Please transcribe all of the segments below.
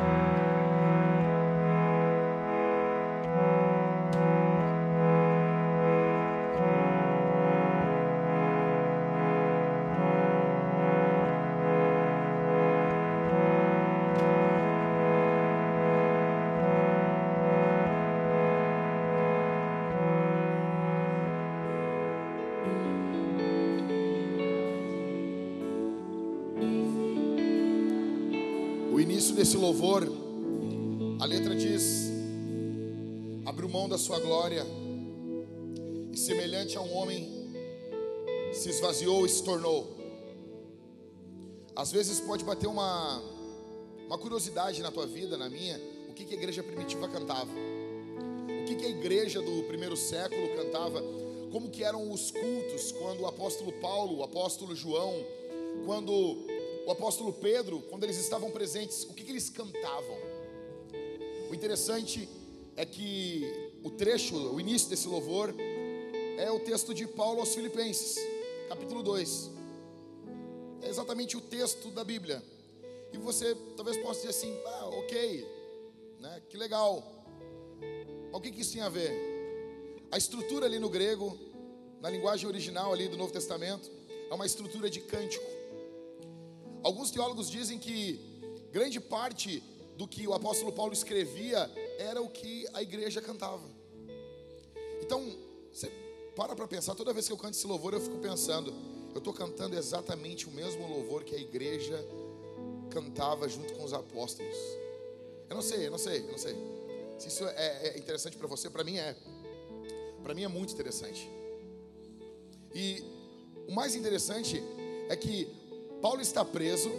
início desse louvor, a letra diz: abriu mão da sua glória e, semelhante a um homem, se esvaziou e se tornou. Às vezes pode bater uma, uma curiosidade na tua vida, na minha, o que, que a igreja primitiva cantava, o que, que a igreja do primeiro século cantava, como que eram os cultos quando o apóstolo Paulo, o apóstolo João, quando o apóstolo Pedro, quando eles estavam presentes, o que, que eles cantavam? O interessante é que o trecho, o início desse louvor, é o texto de Paulo aos Filipenses, capítulo 2. É exatamente o texto da Bíblia. E você talvez possa dizer assim: ah, ok, né, que legal. Mas o que, que isso tem a ver? A estrutura ali no grego, na linguagem original ali do Novo Testamento, é uma estrutura de cântico. Alguns teólogos dizem que grande parte do que o apóstolo Paulo escrevia era o que a igreja cantava. Então, você para para pensar, toda vez que eu canto esse louvor, eu fico pensando, eu estou cantando exatamente o mesmo louvor que a igreja cantava junto com os apóstolos. Eu não sei, eu não sei, eu não sei. Se isso é, é interessante para você, para mim é. Para mim é muito interessante. E o mais interessante é que Paulo está preso,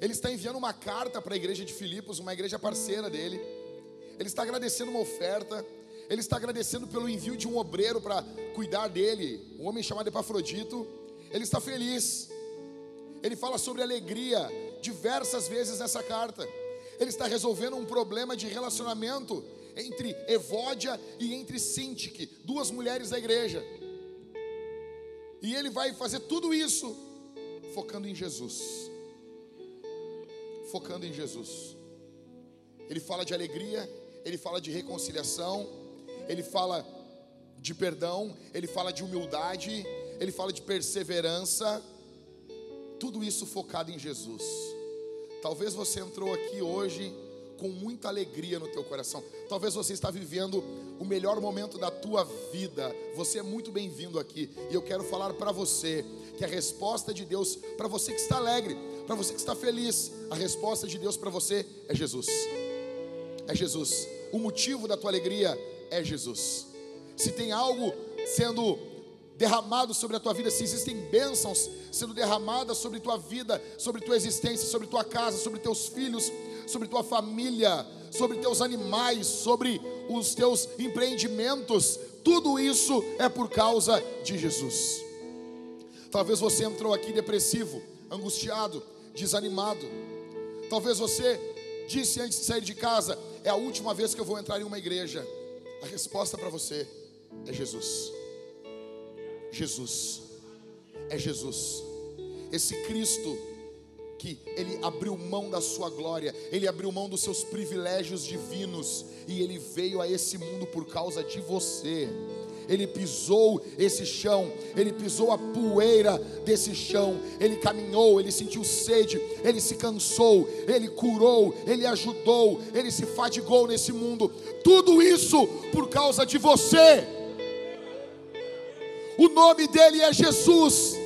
ele está enviando uma carta para a igreja de Filipos, uma igreja parceira dele. Ele está agradecendo uma oferta, ele está agradecendo pelo envio de um obreiro para cuidar dele, um homem chamado Epafrodito. Ele está feliz. Ele fala sobre alegria diversas vezes nessa carta. Ele está resolvendo um problema de relacionamento entre Evódia e entre Sintique, duas mulheres da igreja. E ele vai fazer tudo isso focando em Jesus. Focando em Jesus. Ele fala de alegria, ele fala de reconciliação, ele fala de perdão, ele fala de humildade, ele fala de perseverança. Tudo isso focado em Jesus. Talvez você entrou aqui hoje com muita alegria no teu coração. Talvez você está vivendo o melhor momento da tua vida. Você é muito bem-vindo aqui. E eu quero falar para você que a resposta de Deus para você que está alegre, para você que está feliz, a resposta de Deus para você é Jesus. É Jesus. O motivo da tua alegria é Jesus. Se tem algo sendo derramado sobre a tua vida, se existem bênçãos sendo derramadas sobre tua vida, sobre tua existência, sobre tua casa, sobre teus filhos, sobre tua família, sobre teus animais, sobre os teus empreendimentos, tudo isso é por causa de Jesus. Talvez você entrou aqui depressivo, angustiado, desanimado. Talvez você disse antes de sair de casa: é a última vez que eu vou entrar em uma igreja. A resposta para você é Jesus. Jesus. É Jesus. Esse Cristo que ele abriu mão da sua glória, ele abriu mão dos seus privilégios divinos e ele veio a esse mundo por causa de você. Ele pisou esse chão, ele pisou a poeira desse chão, ele caminhou, ele sentiu sede, ele se cansou, ele curou, ele ajudou, ele se fadigou nesse mundo. Tudo isso por causa de você. O nome dele é Jesus.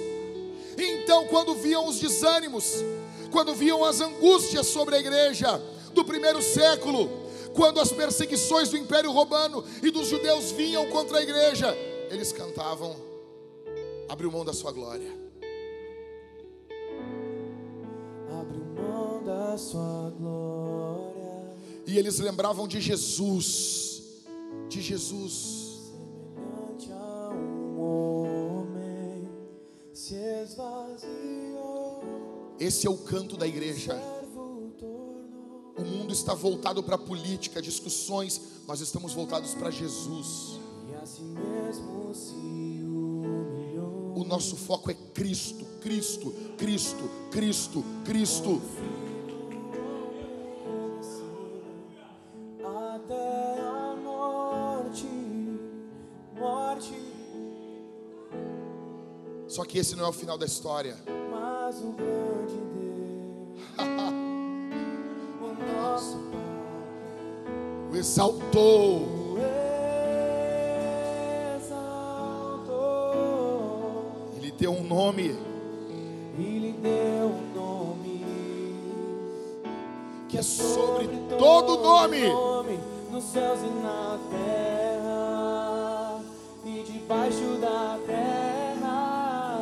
Então, quando viam os desânimos, quando viam as angústias sobre a igreja do primeiro século, quando as perseguições do Império Romano e dos judeus vinham contra a igreja, eles cantavam: abriu mão da sua glória. Abriu mão da sua glória. E eles lembravam de Jesus, de Jesus. Semelhante a um homem se esvaziou. Esse é o canto da igreja. O mundo está voltado para a política, discussões, nós estamos voltados para Jesus. Assim o nosso foco é Cristo, Cristo, Cristo, Cristo, Cristo. Até a morte, morte. Só que esse não é o final da história. Mas o exaltou. Ele deu um nome E lhe deu um nome que é sobre todo nome. nome nos céus e na terra e debaixo da terra.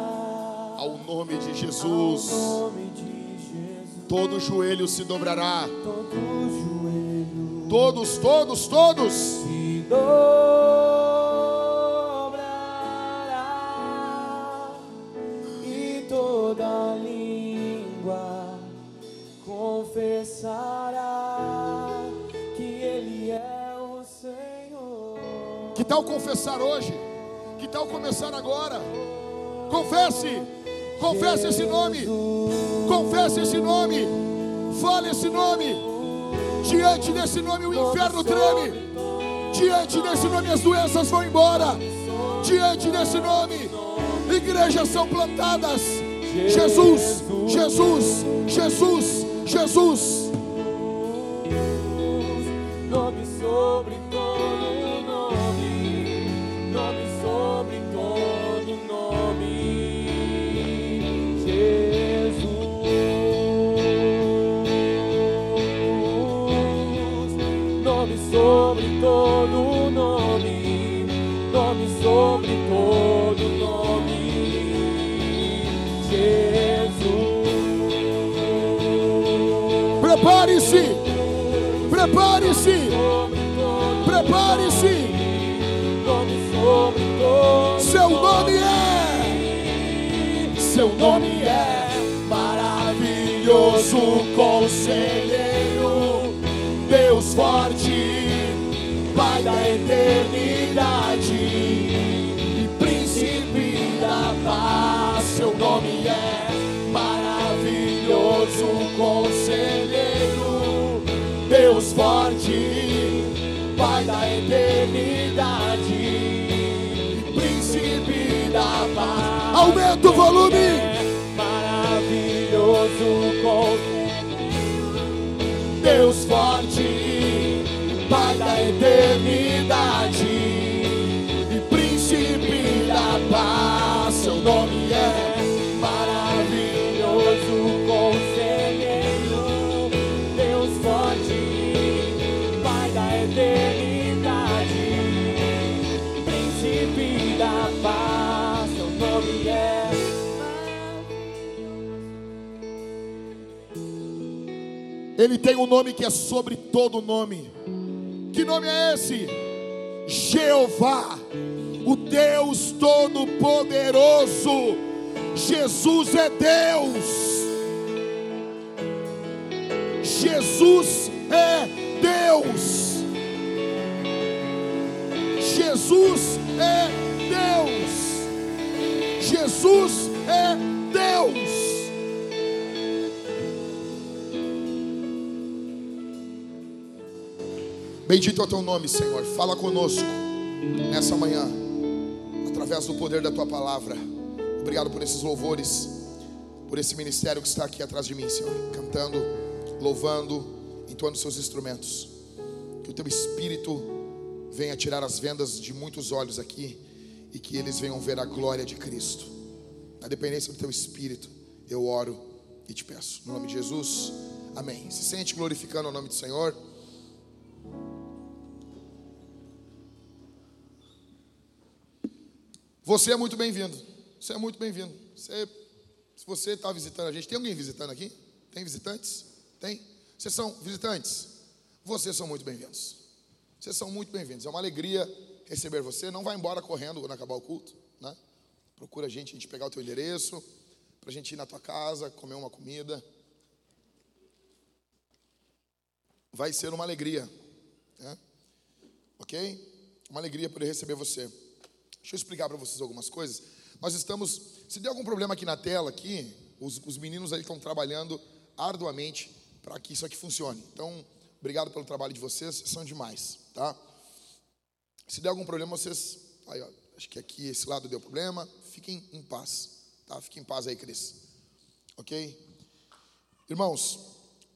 Ao nome de Jesus, nome de Jesus, todo joelho se dobrará. todo joelho Todos, todos, todos. se dobrará e toda língua confessará que Ele é o Senhor. Que tal confessar hoje? Que tal começar agora? Confesse, confesse esse nome, confesse esse nome, fale esse nome. Diante desse nome o inferno treme. Diante desse nome as doenças vão embora. Diante desse nome, igrejas são plantadas. Jesus, Jesus, Jesus, Jesus. Maravilhoso, conselheiro, Deus forte, Pai da eternidade e príncipe da paz. Seu nome é maravilhoso, conselheiro, Deus forte, Pai da eternidade, príncipe da paz. Aumenta o volume. Deus forte, Pai da eternidade Ele tem um nome que é sobre todo nome. Que nome é esse? Jeová, o Deus Todo-Poderoso. Jesus é Deus. Jesus é Deus. Jesus é Deus. Jesus é Deus. Bendito é o teu nome, Senhor. Fala conosco nessa manhã, através do poder da tua palavra. Obrigado por esses louvores, por esse ministério que está aqui atrás de mim, Senhor, cantando, louvando, entoando seus instrumentos. Que o teu espírito venha tirar as vendas de muitos olhos aqui e que eles venham ver a glória de Cristo. Na dependência do teu espírito, eu oro e te peço. No nome de Jesus, amém. Se sente glorificando o nome do Senhor. Você é muito bem-vindo. Você é muito bem-vindo. Você, se você está visitando a gente, tem alguém visitando aqui? Tem visitantes? Tem? Vocês são visitantes? Vocês são muito bem-vindos. Vocês são muito bem-vindos. É uma alegria receber você. Não vai embora correndo quando acabar o culto, né? Procura a gente, a gente pegar o teu endereço, para a gente ir na tua casa, comer uma comida. Vai ser uma alegria, né? Ok? Uma alegria poder receber você. Deixa eu explicar para vocês algumas coisas. Nós estamos, se der algum problema aqui na tela, aqui, os, os meninos aí estão trabalhando arduamente para que isso aqui funcione. Então, obrigado pelo trabalho de vocês, são demais, tá? Se der algum problema, vocês, aí, ó, acho que aqui esse lado deu problema, fiquem em paz, Tá? Fique em paz aí, Cris. Ok? Irmãos,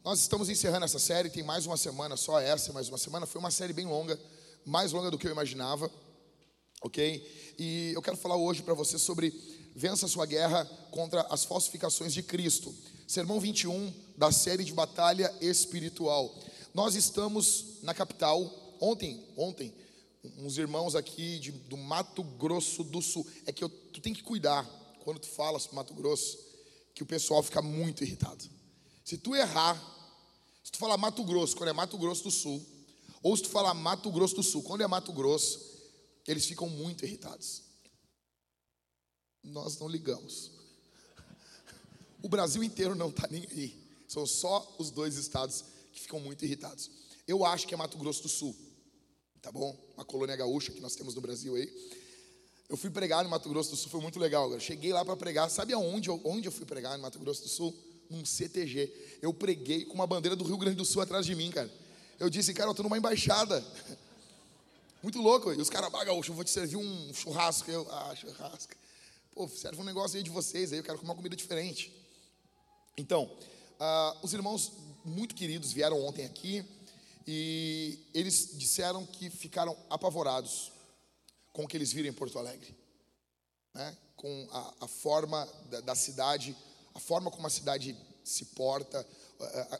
nós estamos encerrando essa série, tem mais uma semana, só essa, mais uma semana. Foi uma série bem longa, mais longa do que eu imaginava. Ok? E eu quero falar hoje para você sobre vença sua guerra contra as falsificações de Cristo. Sermão 21 da série de batalha espiritual. Nós estamos na capital. Ontem, ontem, uns irmãos aqui de, do Mato Grosso do Sul. É que eu, tu tem que cuidar quando tu fala sobre Mato Grosso, que o pessoal fica muito irritado. Se tu errar, se tu falar Mato Grosso quando é Mato Grosso do Sul, ou se tu falar Mato Grosso do Sul quando é Mato Grosso, eles ficam muito irritados. Nós não ligamos. O Brasil inteiro não está nem aí. São só os dois estados que ficam muito irritados. Eu acho que é Mato Grosso do Sul, tá bom? Uma colônia gaúcha que nós temos no Brasil aí. Eu fui pregar no Mato Grosso do Sul, foi muito legal. Eu cheguei lá para pregar. Sabe aonde onde eu fui pregar no Mato Grosso do Sul? Num CTG. Eu preguei com uma bandeira do Rio Grande do Sul atrás de mim, cara. Eu disse, cara, eu tô numa embaixada. Muito louco. E os caras, ah, eu vou te servir um churrasco. Eu, ah, churrasco. Pô, serve um negócio aí de vocês aí, eu quero comer uma comida diferente. Então, uh, os irmãos muito queridos vieram ontem aqui e eles disseram que ficaram apavorados com o que eles viram em Porto Alegre, né? com a, a forma da, da, cidade, a forma como a cidade se porta,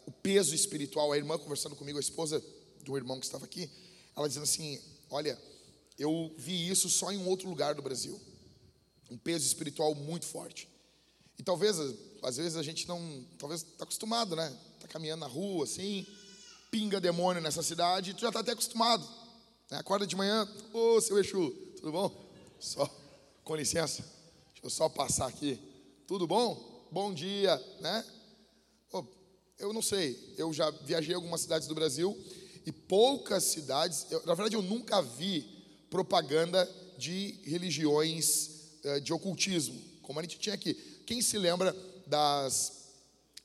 o peso espiritual. A irmã conversando comigo, a esposa do irmão que estava aqui, ela dizendo assim: Olha, eu vi isso só em um outro lugar do Brasil, um peso espiritual muito forte. E talvez às vezes a gente não, talvez está acostumado, né? Está caminhando na rua, assim, pinga demônio nessa cidade, tu já está até acostumado. Né? Acorda de manhã, ô oh, seu Exu, tudo bom? Só, com licença, deixa eu só passar aqui. Tudo bom? Bom dia, né? Oh, eu não sei, eu já viajei algumas cidades do Brasil e poucas cidades, eu, na verdade eu nunca vi propaganda de religiões eh, de ocultismo, como a gente tinha aqui. Quem se lembra das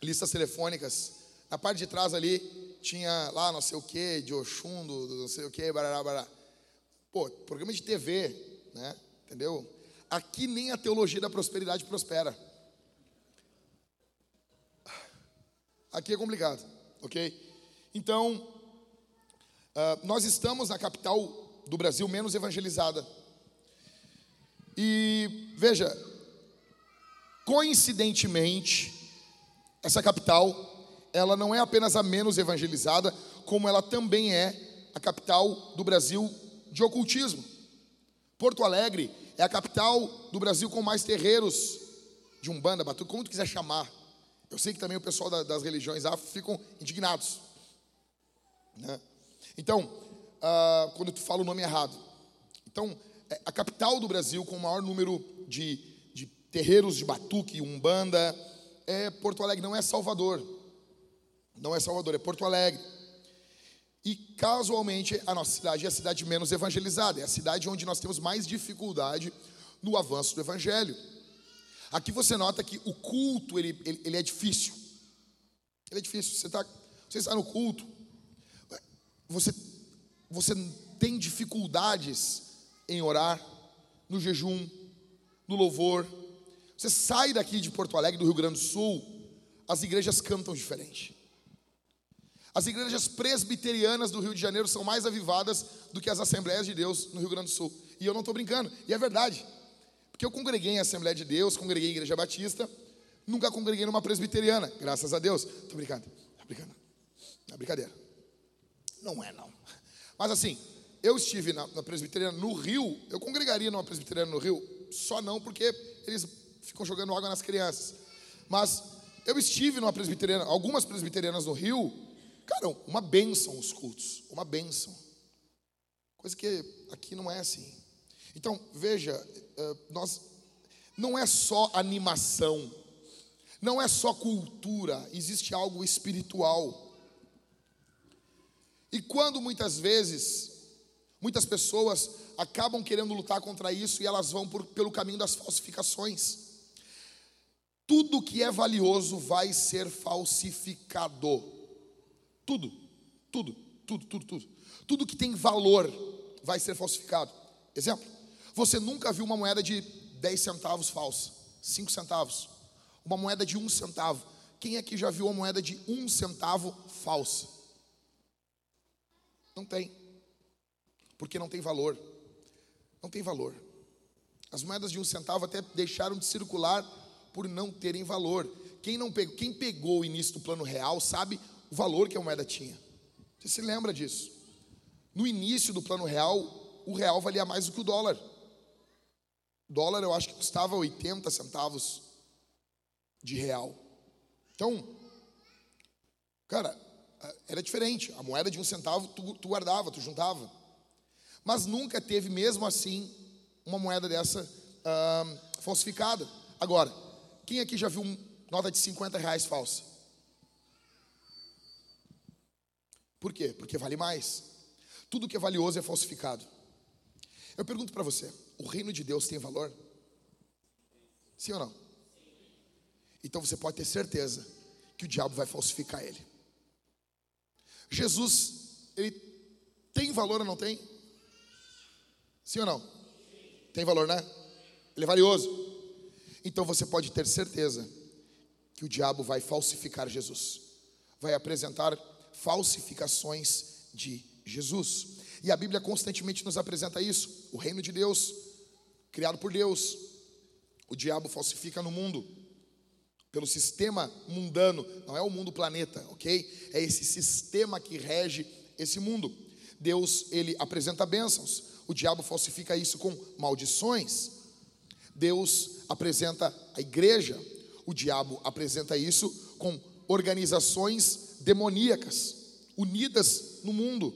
listas telefônicas. Na parte de trás ali tinha lá não sei o que, de Oxum, do, não sei o que, barará, barará. Pô, programa de TV, né? Entendeu? Aqui nem a teologia da prosperidade prospera. Aqui é complicado, ok? Então, uh, nós estamos na capital do Brasil menos evangelizada. E veja, Coincidentemente, essa capital, ela não é apenas a menos evangelizada, como ela também é a capital do Brasil de ocultismo. Porto Alegre é a capital do Brasil com mais terreiros de umbanda, batuque, como tu quiser chamar. Eu sei que também o pessoal das religiões afro ficam indignados. Né? Então, uh, quando tu fala o nome errado. Então, é a capital do Brasil com o maior número de terreiros de batuque, umbanda, é Porto Alegre, não é Salvador. Não é Salvador, é Porto Alegre. E casualmente a nossa cidade é a cidade menos evangelizada, é a cidade onde nós temos mais dificuldade no avanço do evangelho. Aqui você nota que o culto ele, ele, ele é difícil. Ele é difícil. Você, tá, você está no culto, você, você tem dificuldades em orar, no jejum, no louvor, você sai daqui de Porto Alegre, do Rio Grande do Sul, as igrejas cantam diferente. As igrejas presbiterianas do Rio de Janeiro são mais avivadas do que as Assembleias de Deus no Rio Grande do Sul. E eu não estou brincando, e é verdade. Porque eu congreguei em Assembleia de Deus, congreguei em Igreja Batista, nunca congreguei numa presbiteriana, graças a Deus. Estou brincando, estou brincando. É brincadeira. Não é, não. Mas assim, eu estive na, na presbiteriana no Rio, eu congregaria numa presbiteriana no Rio, só não porque eles ficam jogando água nas crianças. Mas eu estive numa presbiteriana, algumas presbiterianas no Rio, cara, uma benção os cultos, uma benção. Coisa que aqui não é assim. Então, veja, eh, nós não é só animação, não é só cultura, existe algo espiritual. E quando muitas vezes, muitas pessoas acabam querendo lutar contra isso e elas vão por, pelo caminho das falsificações. Tudo que é valioso vai ser falsificado. Tudo, tudo, tudo, tudo, tudo. Tudo que tem valor vai ser falsificado. Exemplo: você nunca viu uma moeda de 10 centavos falsa, cinco centavos. Uma moeda de um centavo. Quem aqui já viu uma moeda de um centavo falsa? Não tem. Porque não tem valor. Não tem valor. As moedas de um centavo até deixaram de circular por não terem valor. Quem não pegou, quem pegou o início do plano real sabe o valor que a moeda tinha. Você se lembra disso? No início do plano real, o real valia mais do que o dólar. O dólar eu acho que custava 80 centavos de real. Então, cara, era diferente. A moeda de um centavo tu, tu guardava, tu juntava. Mas nunca teve, mesmo assim, uma moeda dessa ah, falsificada. Agora, quem aqui já viu uma nota de 50 reais falsa? Por quê? Porque vale mais. Tudo que é valioso é falsificado. Eu pergunto para você: o reino de Deus tem valor? Sim ou não? Então você pode ter certeza que o diabo vai falsificar ele. Jesus, ele tem valor ou não tem? Sim ou não? Tem valor, né? Ele é valioso. Então você pode ter certeza que o diabo vai falsificar Jesus, vai apresentar falsificações de Jesus. E a Bíblia constantemente nos apresenta isso. O reino de Deus, criado por Deus, o diabo falsifica no mundo, pelo sistema mundano, não é o mundo planeta, ok? É esse sistema que rege esse mundo. Deus, ele apresenta bênçãos, o diabo falsifica isso com maldições. Deus apresenta a igreja, o diabo apresenta isso com organizações demoníacas, unidas no mundo.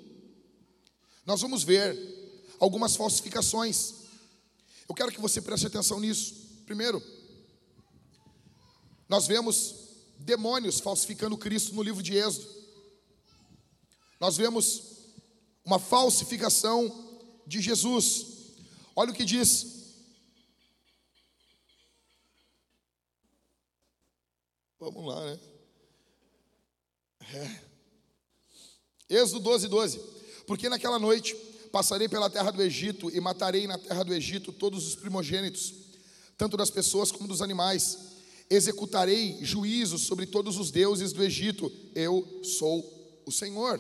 Nós vamos ver algumas falsificações. Eu quero que você preste atenção nisso. Primeiro, nós vemos demônios falsificando Cristo no livro de Êxodo. Nós vemos uma falsificação de Jesus. Olha o que diz. Vamos lá, né? É. Êxodo 12, 12. Porque naquela noite passarei pela terra do Egito e matarei na terra do Egito todos os primogênitos, tanto das pessoas como dos animais. Executarei juízo sobre todos os deuses do Egito. Eu sou o Senhor.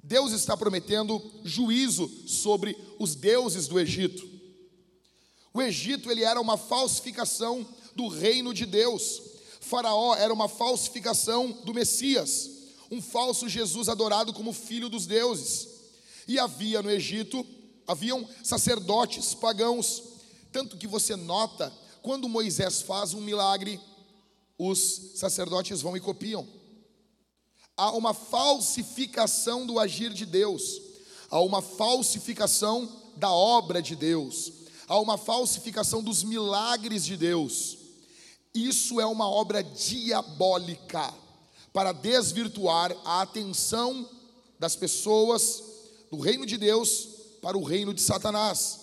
Deus está prometendo juízo sobre os deuses do Egito. O Egito ele era uma falsificação do reino de Deus. Faraó era uma falsificação do Messias, um falso Jesus adorado como filho dos deuses. E havia no Egito, haviam sacerdotes pagãos, tanto que você nota quando Moisés faz um milagre, os sacerdotes vão e copiam há uma falsificação do agir de Deus, há uma falsificação da obra de Deus, há uma falsificação dos milagres de Deus. Isso é uma obra diabólica para desvirtuar a atenção das pessoas do reino de Deus para o reino de Satanás.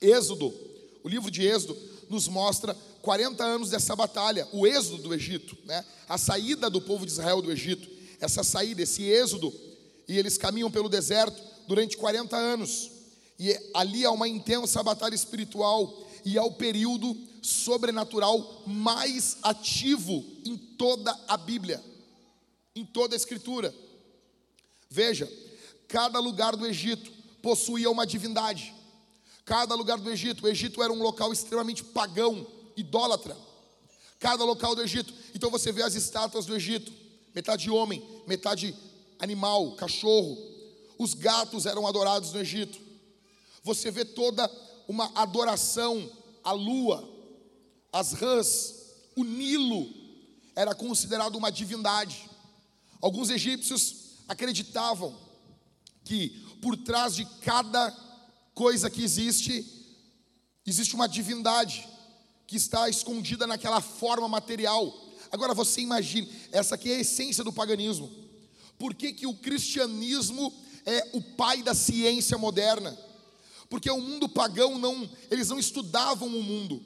Êxodo, o livro de Êxodo nos mostra 40 anos dessa batalha, o êxodo do Egito, né? a saída do povo de Israel do Egito essa saída, esse êxodo, e eles caminham pelo deserto durante 40 anos. E ali há uma intensa batalha espiritual e é o período sobrenatural mais ativo em toda a Bíblia, em toda a Escritura. Veja, cada lugar do Egito possuía uma divindade. Cada lugar do Egito, o Egito era um local extremamente pagão, idólatra. Cada local do Egito. Então você vê as estátuas do Egito metade homem, metade animal, cachorro. Os gatos eram adorados no Egito. Você vê toda uma adoração à lua, às rãs, o Nilo era considerado uma divindade. Alguns egípcios acreditavam que por trás de cada coisa que existe, existe uma divindade que está escondida naquela forma material Agora você imagine, essa aqui é a essência do paganismo. Por que, que o cristianismo é o pai da ciência moderna? Porque o mundo pagão não, eles não estudavam o mundo.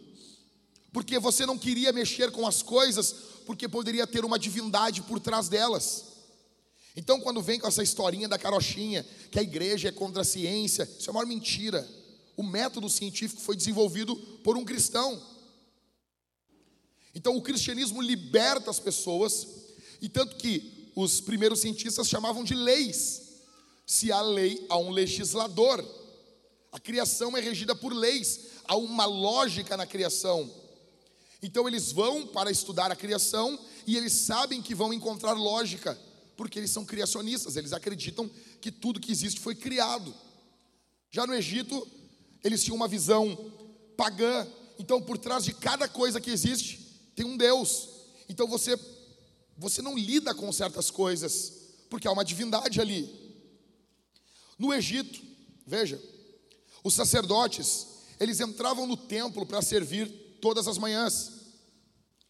Porque você não queria mexer com as coisas, porque poderia ter uma divindade por trás delas. Então, quando vem com essa historinha da carochinha, que a igreja é contra a ciência, isso é uma mentira. o método científico foi desenvolvido por um cristão. Então o cristianismo liberta as pessoas, e tanto que os primeiros cientistas chamavam de leis. Se há lei, há um legislador. A criação é regida por leis, há uma lógica na criação. Então eles vão para estudar a criação e eles sabem que vão encontrar lógica, porque eles são criacionistas, eles acreditam que tudo que existe foi criado. Já no Egito, eles tinham uma visão pagã, então por trás de cada coisa que existe tem um Deus. Então você você não lida com certas coisas, porque há uma divindade ali. No Egito, veja, os sacerdotes, eles entravam no templo para servir todas as manhãs.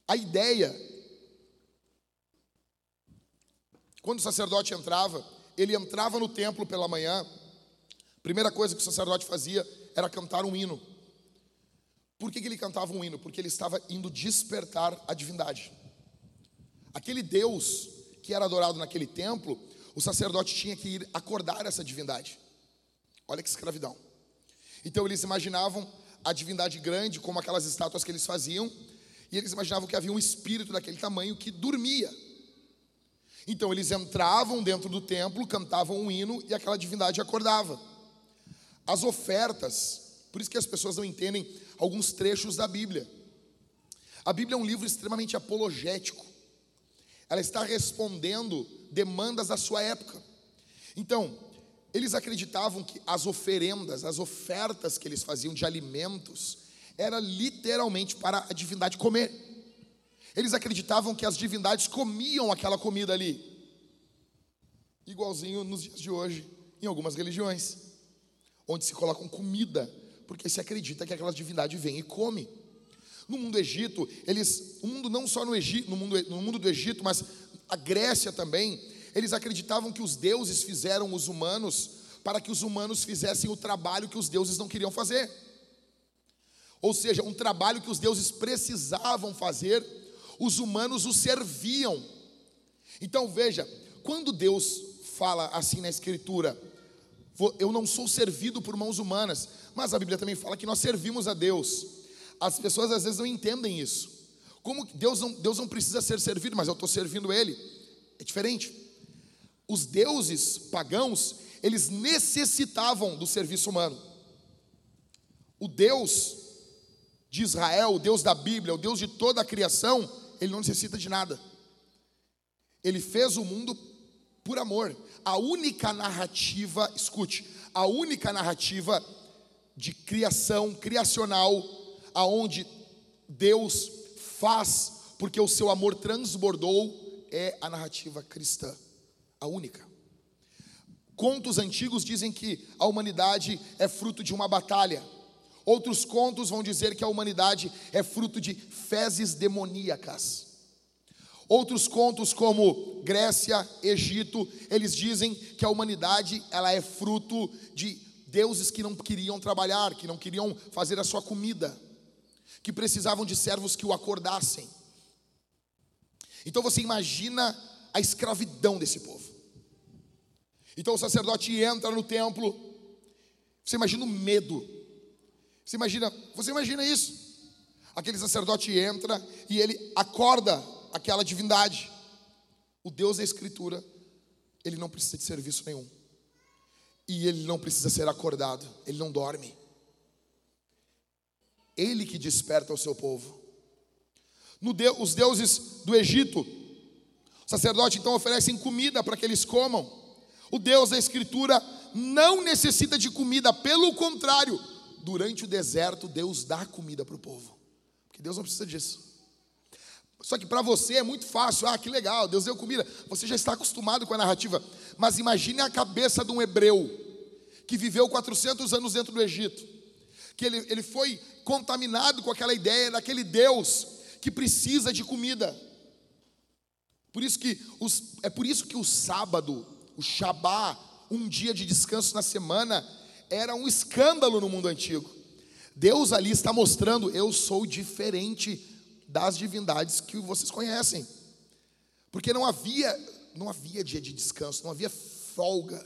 A ideia, quando o sacerdote entrava, ele entrava no templo pela manhã, a primeira coisa que o sacerdote fazia era cantar um hino. Por que, que ele cantava um hino? Porque ele estava indo despertar a divindade. Aquele Deus que era adorado naquele templo, o sacerdote tinha que ir acordar essa divindade. Olha que escravidão. Então eles imaginavam a divindade grande, como aquelas estátuas que eles faziam, e eles imaginavam que havia um espírito daquele tamanho que dormia. Então eles entravam dentro do templo, cantavam um hino e aquela divindade acordava. As ofertas, por isso que as pessoas não entendem alguns trechos da Bíblia. A Bíblia é um livro extremamente apologético. Ela está respondendo demandas da sua época. Então, eles acreditavam que as oferendas, as ofertas que eles faziam de alimentos, era literalmente para a divindade comer. Eles acreditavam que as divindades comiam aquela comida ali. Igualzinho nos dias de hoje, em algumas religiões, onde se colocam comida, porque se acredita que aquela divindade vem e come. No mundo do Egito, eles, o mundo não só no Egito, no mundo, no mundo do Egito, mas a Grécia também, eles acreditavam que os deuses fizeram os humanos para que os humanos fizessem o trabalho que os deuses não queriam fazer. Ou seja, um trabalho que os deuses precisavam fazer, os humanos o serviam. Então veja, quando Deus fala assim na Escritura, eu não sou servido por mãos humanas, mas a Bíblia também fala que nós servimos a Deus. As pessoas às vezes não entendem isso. Como Deus não, Deus não precisa ser servido, mas eu estou servindo Ele. É diferente os deuses pagãos, eles necessitavam do serviço humano. O Deus de Israel, o Deus da Bíblia, o Deus de toda a criação, ele não necessita de nada. Ele fez o mundo por amor. A única narrativa, escute, a única narrativa de criação, criacional, aonde Deus faz porque o seu amor transbordou, é a narrativa cristã a única. Contos antigos dizem que a humanidade é fruto de uma batalha. Outros contos vão dizer que a humanidade é fruto de fezes demoníacas. Outros contos como Grécia, Egito, eles dizem que a humanidade ela é fruto de deuses que não queriam trabalhar, que não queriam fazer a sua comida, que precisavam de servos que o acordassem. Então você imagina a escravidão desse povo. Então o sacerdote entra no templo. Você imagina o medo. Você imagina, você imagina isso? Aquele sacerdote entra e ele acorda aquela divindade. O Deus da Escritura, ele não precisa de serviço nenhum. E ele não precisa ser acordado, ele não dorme. Ele que desperta o seu povo. Os deuses do Egito, o sacerdote então oferecem comida para que eles comam. O Deus da Escritura não necessita de comida, pelo contrário, durante o deserto, Deus dá comida para o povo, porque Deus não precisa disso. Só que para você é muito fácil, ah, que legal, Deus deu comida, você já está acostumado com a narrativa, mas imagine a cabeça de um hebreu que viveu 400 anos dentro do Egito, que ele, ele foi contaminado com aquela ideia daquele Deus que precisa de comida. Por isso que os, é por isso que o sábado o Shabá, um dia de descanso na semana, era um escândalo no mundo antigo. Deus ali está mostrando: eu sou diferente das divindades que vocês conhecem. Porque não havia, não havia dia de descanso, não havia folga.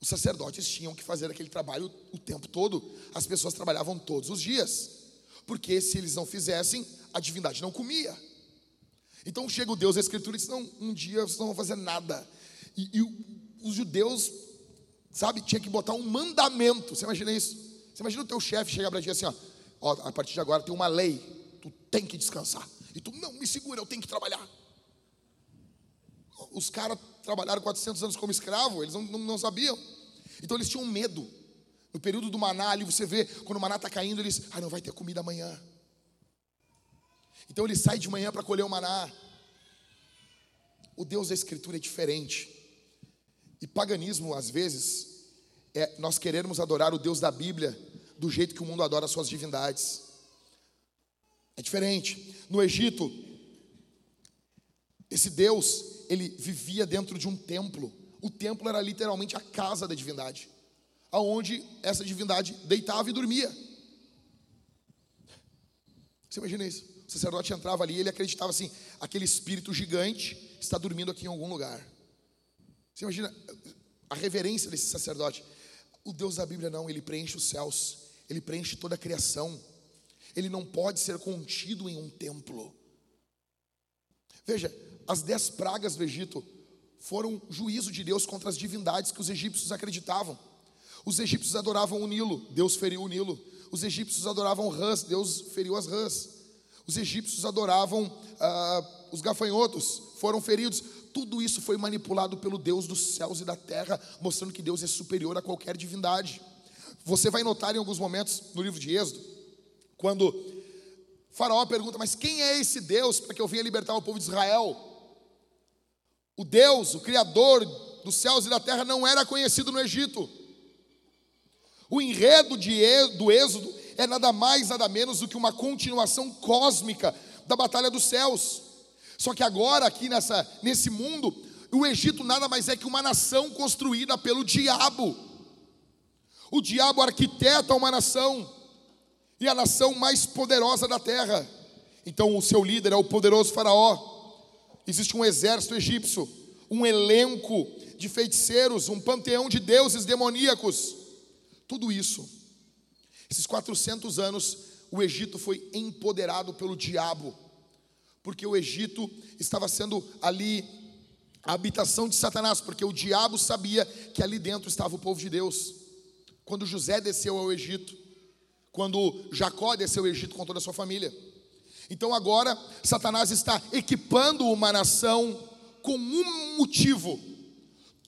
Os sacerdotes tinham que fazer aquele trabalho o tempo todo. As pessoas trabalhavam todos os dias. Porque se eles não fizessem, a divindade não comia. Então chega o Deus da Escritura e diz: Não, um dia vocês não vão fazer nada. E, e os judeus, sabe, tinha que botar um mandamento. Você imagina isso? Você imagina o teu chefe chegar para ti assim: ó, ó, a partir de agora tem uma lei, tu tem que descansar. E tu, não, me segura, eu tenho que trabalhar. Os caras trabalharam 400 anos como escravo, eles não, não, não sabiam. Então eles tinham medo. No período do maná, ali você vê, quando o maná está caindo, eles, ah, não vai ter comida amanhã. Então ele sai de manhã para colher o maná. O Deus da Escritura é diferente. E paganismo, às vezes, é nós queremos adorar o Deus da Bíblia do jeito que o mundo adora as suas divindades. É diferente. No Egito, esse Deus, ele vivia dentro de um templo. O templo era literalmente a casa da divindade, aonde essa divindade deitava e dormia. Você imagina isso? O sacerdote entrava ali e ele acreditava assim: aquele espírito gigante está dormindo aqui em algum lugar. Você imagina a reverência desse sacerdote? O Deus da Bíblia não, ele preenche os céus, ele preenche toda a criação. Ele não pode ser contido em um templo. Veja, as dez pragas do Egito foram juízo de Deus contra as divindades que os egípcios acreditavam. Os egípcios adoravam o Nilo, Deus feriu o Nilo. Os egípcios adoravam rãs, Deus feriu as rãs. Os egípcios adoravam ah, os gafanhotos, foram feridos. Tudo isso foi manipulado pelo Deus dos céus e da terra, mostrando que Deus é superior a qualquer divindade. Você vai notar em alguns momentos no livro de Êxodo, quando Faraó pergunta: Mas quem é esse Deus para que eu venha libertar o povo de Israel? O Deus, o Criador dos céus e da terra, não era conhecido no Egito. O enredo de, do Êxodo é nada mais, nada menos do que uma continuação cósmica da batalha dos céus. Só que agora, aqui nessa, nesse mundo, o Egito nada mais é que uma nação construída pelo diabo. O diabo arquiteta uma nação, e a nação mais poderosa da terra. Então, o seu líder é o poderoso Faraó. Existe um exército egípcio, um elenco de feiticeiros, um panteão de deuses demoníacos. Tudo isso. Esses 400 anos, o Egito foi empoderado pelo diabo, porque o Egito estava sendo ali a habitação de Satanás, porque o diabo sabia que ali dentro estava o povo de Deus. Quando José desceu ao Egito, quando Jacó desceu ao Egito com toda a sua família. Então agora Satanás está equipando uma nação com um motivo.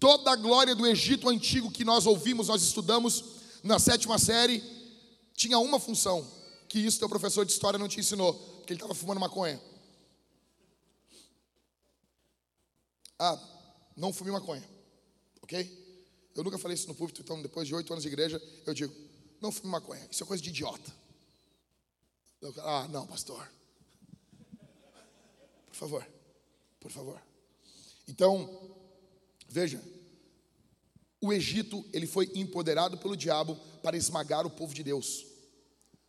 Toda a glória do Egito antigo que nós ouvimos, nós estudamos na sétima série, tinha uma função, que isso teu professor de história não te ensinou, que ele estava fumando maconha. Ah, não fume maconha, ok? Eu nunca falei isso no púlpito, então depois de oito anos de igreja, eu digo, não fume maconha, isso é coisa de idiota. Eu, ah, não, pastor. Por favor, por favor. Então, veja, o Egito, ele foi empoderado pelo diabo para esmagar o povo de Deus.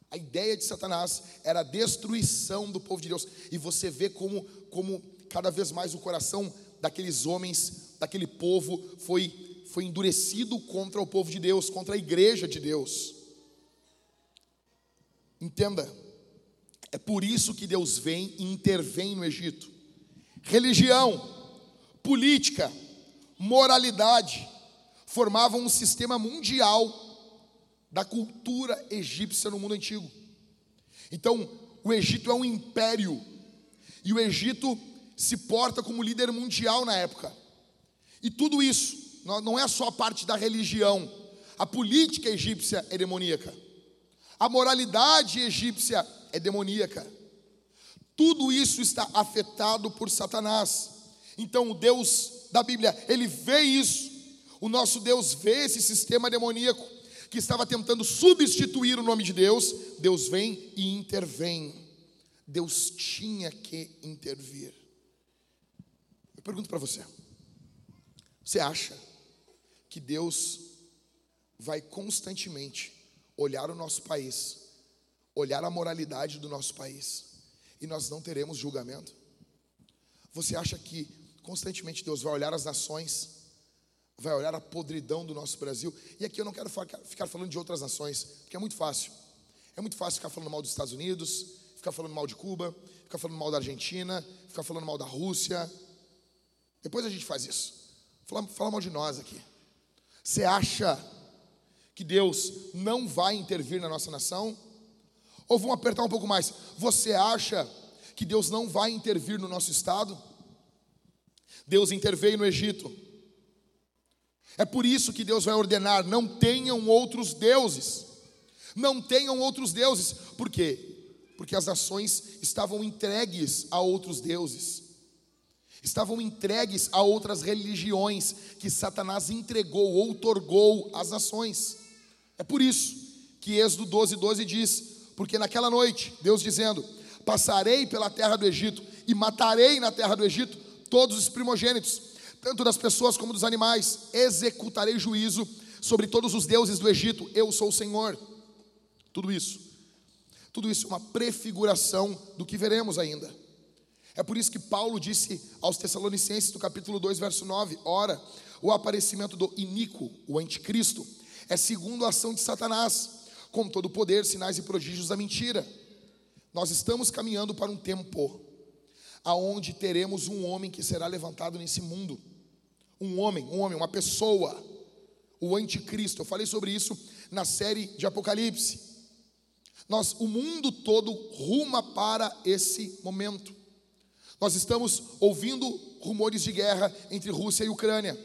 A ideia de Satanás era a destruição do povo de Deus. E você vê como, como cada vez mais o coração daqueles homens, daquele povo, foi, foi endurecido contra o povo de Deus, contra a igreja de Deus. Entenda, é por isso que Deus vem e intervém no Egito. Religião, política, moralidade formavam um sistema mundial da cultura egípcia no mundo antigo. Então, o Egito é um império e o Egito se porta como líder mundial na época. E tudo isso não é só a parte da religião, a política egípcia é demoníaca. A moralidade egípcia é demoníaca. Tudo isso está afetado por Satanás. Então, o Deus da Bíblia, ele vê isso. O nosso Deus vê esse sistema demoníaco que estava tentando substituir o nome de Deus. Deus vem e intervém. Deus tinha que intervir. Pergunto para você: você acha que Deus vai constantemente olhar o nosso país olhar a moralidade do nosso país e nós não teremos julgamento? Você acha que constantemente Deus vai olhar as nações, vai olhar a podridão do nosso Brasil. E aqui eu não quero ficar falando de outras nações, porque é muito fácil. É muito fácil ficar falando mal dos Estados Unidos, ficar falando mal de Cuba, ficar falando mal da Argentina, ficar falando mal da Rússia. Depois a gente faz isso. Fala, fala mal de nós aqui. Você acha que Deus não vai intervir na nossa nação? Ou vamos apertar um pouco mais. Você acha que Deus não vai intervir no nosso estado? Deus interveio no Egito. É por isso que Deus vai ordenar: não tenham outros deuses. Não tenham outros deuses. Por quê? Porque as nações estavam entregues a outros deuses. Estavam entregues a outras religiões que Satanás entregou, outorgou às nações. É por isso que Êxodo 12, 12 diz: Porque naquela noite, Deus dizendo: Passarei pela terra do Egito e matarei na terra do Egito todos os primogênitos, tanto das pessoas como dos animais, executarei juízo sobre todos os deuses do Egito, eu sou o Senhor. Tudo isso, tudo isso é uma prefiguração do que veremos ainda. É por isso que Paulo disse aos Tessalonicenses, no capítulo 2, verso 9: Ora, o aparecimento do iníquo, o anticristo, é segundo a ação de Satanás, com todo o poder, sinais e prodígios da mentira. Nós estamos caminhando para um tempo aonde teremos um homem que será levantado nesse mundo. Um homem, um homem, uma pessoa, o anticristo. Eu falei sobre isso na série de Apocalipse. Nós, o mundo todo ruma para esse momento. Nós estamos ouvindo rumores de guerra entre Rússia e Ucrânia.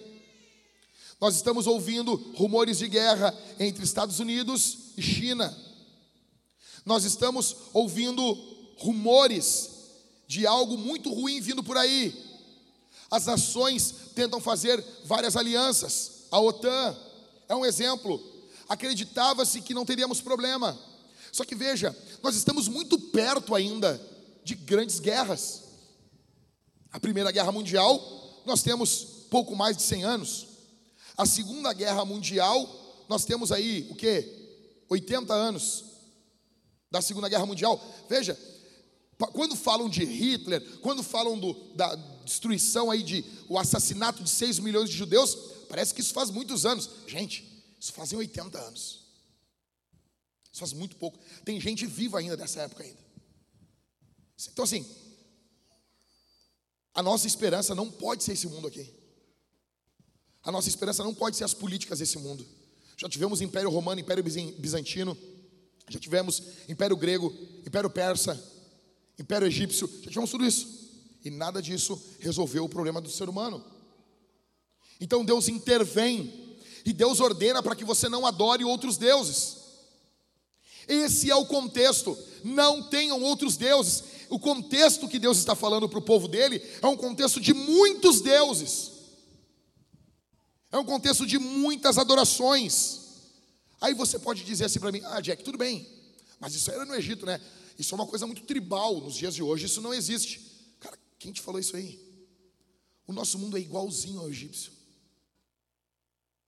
Nós estamos ouvindo rumores de guerra entre Estados Unidos e China. Nós estamos ouvindo rumores de algo muito ruim vindo por aí. As nações tentam fazer várias alianças. A OTAN é um exemplo. Acreditava-se que não teríamos problema. Só que veja, nós estamos muito perto ainda de grandes guerras. A Primeira Guerra Mundial, nós temos pouco mais de 100 anos. A Segunda Guerra Mundial, nós temos aí o que? 80 anos da Segunda Guerra Mundial. Veja, quando falam de Hitler, quando falam do, da destruição aí de o assassinato de 6 milhões de judeus, parece que isso faz muitos anos. Gente, isso fazem 80 anos. Isso faz muito pouco. Tem gente viva ainda dessa época ainda. Então assim, a nossa esperança não pode ser esse mundo aqui. A nossa esperança não pode ser as políticas desse mundo. Já tivemos Império Romano, Império Bizantino, já tivemos Império Grego, Império Persa, Império Egípcio, já tivemos tudo isso. E nada disso resolveu o problema do ser humano. Então Deus intervém e Deus ordena para que você não adore outros deuses. Esse é o contexto. Não tenham outros deuses. O contexto que Deus está falando para o povo dele é um contexto de muitos deuses. É um contexto de muitas adorações. Aí você pode dizer assim para mim: Ah, Jack, tudo bem, mas isso era no Egito, né? Isso é uma coisa muito tribal. Nos dias de hoje isso não existe. Cara, quem te falou isso aí? O nosso mundo é igualzinho ao egípcio.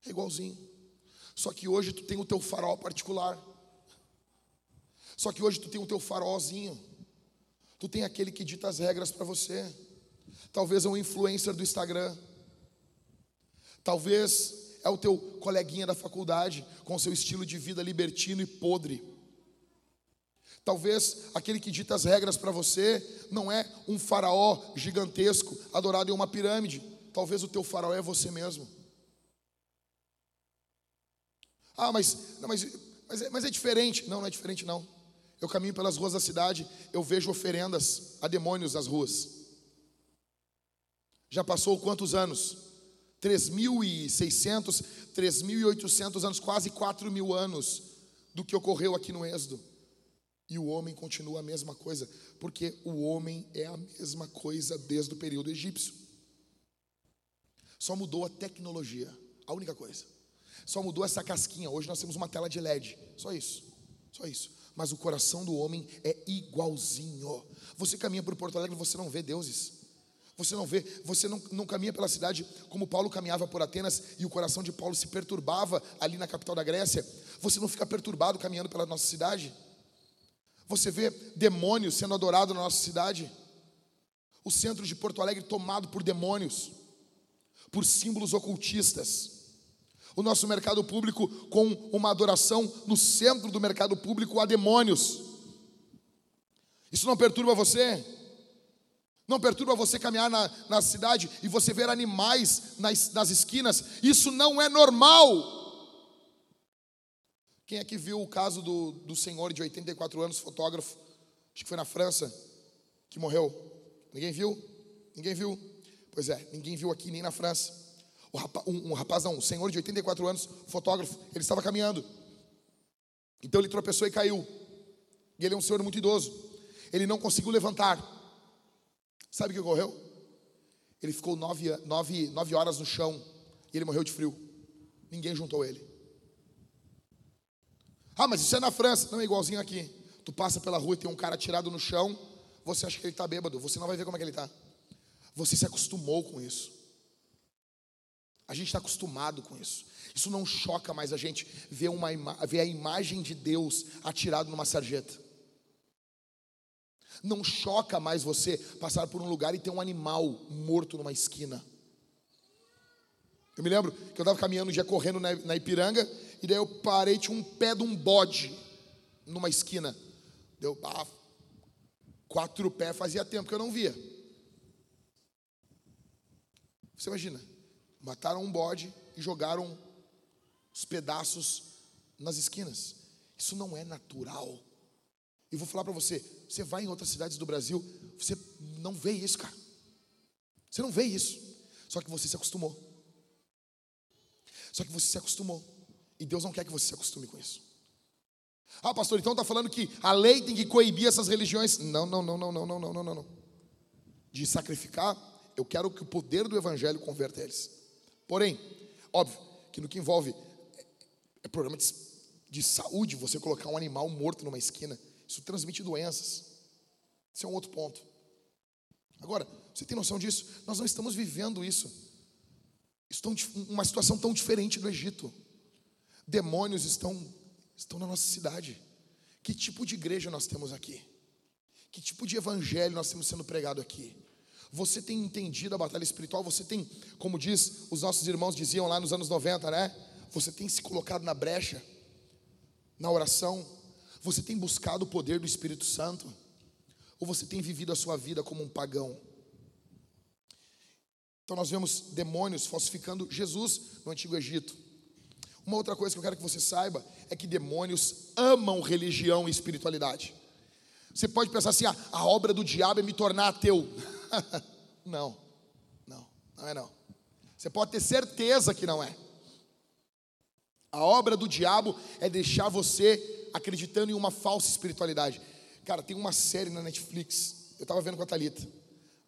É igualzinho. Só que hoje tu tem o teu farol particular. Só que hoje tu tem o teu farolzinho. Tu tem aquele que dita as regras para você. Talvez é um influencer do Instagram. Talvez é o teu coleguinha da faculdade com seu estilo de vida libertino e podre. Talvez aquele que dita as regras para você não é um faraó gigantesco adorado em uma pirâmide. Talvez o teu faraó é você mesmo. Ah, mas, não, mas, mas, é, mas é diferente. Não, não é diferente não. Eu caminho pelas ruas da cidade, eu vejo oferendas a demônios nas ruas. Já passou quantos anos? 3.600, 3.800 anos, quase 4 mil anos do que ocorreu aqui no Êxodo. E o homem continua a mesma coisa, porque o homem é a mesma coisa desde o período egípcio. Só mudou a tecnologia, a única coisa. Só mudou essa casquinha. Hoje nós temos uma tela de LED. Só isso. Só isso. Mas o coração do homem é igualzinho. Você caminha por Porto Alegre, você não vê deuses. Você não vê, você não, não caminha pela cidade como Paulo caminhava por Atenas e o coração de Paulo se perturbava ali na capital da Grécia. Você não fica perturbado caminhando pela nossa cidade. Você vê demônios sendo adorados na nossa cidade. O centro de Porto Alegre tomado por demônios, por símbolos ocultistas. O nosso mercado público com uma adoração no centro do mercado público a demônios. Isso não perturba você? Não perturba você caminhar na, na cidade e você ver animais nas, nas esquinas? Isso não é normal. Quem é que viu o caso do, do senhor de 84 anos, fotógrafo, acho que foi na França, que morreu? Ninguém viu? Ninguém viu? Pois é, ninguém viu aqui nem na França. Rapaz, um, um rapaz, não, um senhor de 84 anos, fotógrafo, ele estava caminhando. Então ele tropeçou e caiu. E ele é um senhor muito idoso. Ele não conseguiu levantar. Sabe o que ocorreu? Ele ficou nove, nove, nove horas no chão e ele morreu de frio. Ninguém juntou ele. Ah, mas isso é na França. Não é igualzinho aqui. Tu passa pela rua e tem um cara tirado no chão, você acha que ele está bêbado, você não vai ver como é que ele está. Você se acostumou com isso. A gente está acostumado com isso. Isso não choca mais a gente ver, uma ver a imagem de Deus atirado numa sarjeta. Não choca mais você passar por um lugar e ter um animal morto numa esquina. Eu me lembro que eu estava caminhando um dia correndo na, na Ipiranga, e daí eu parei, tinha um pé de um bode numa esquina. Deu ah, quatro pés, fazia tempo que eu não via. Você imagina, mataram um bode e jogaram os pedaços nas esquinas. Isso não é natural. E vou falar para você, você vai em outras cidades do Brasil, você não vê isso, cara. Você não vê isso. Só que você se acostumou. Só que você se acostumou. E Deus não quer que você se acostume com isso. Ah, pastor, então está falando que a lei tem que coibir essas religiões. Não, não, não, não, não, não, não, não, não. De sacrificar, eu quero que o poder do evangelho converta eles. Porém, óbvio que no que envolve é, é problema de, de saúde, você colocar um animal morto numa esquina, isso transmite doenças. Esse é um outro ponto. Agora, você tem noção disso? Nós não estamos vivendo isso estão uma situação tão diferente no Egito. Demônios estão estão na nossa cidade. Que tipo de igreja nós temos aqui? Que tipo de evangelho nós temos sendo pregado aqui? Você tem entendido a batalha espiritual? Você tem, como diz, os nossos irmãos diziam lá nos anos 90, né? Você tem se colocado na brecha, na oração? Você tem buscado o poder do Espírito Santo? Ou você tem vivido a sua vida como um pagão? Então nós vemos demônios falsificando Jesus no Antigo Egito. Uma outra coisa que eu quero que você saiba é que demônios amam religião e espiritualidade. Você pode pensar assim: ah, a obra do diabo é me tornar ateu. não, não, não é não. Você pode ter certeza que não é. A obra do diabo é deixar você acreditando em uma falsa espiritualidade. Cara, tem uma série na Netflix, eu estava vendo com a Thalita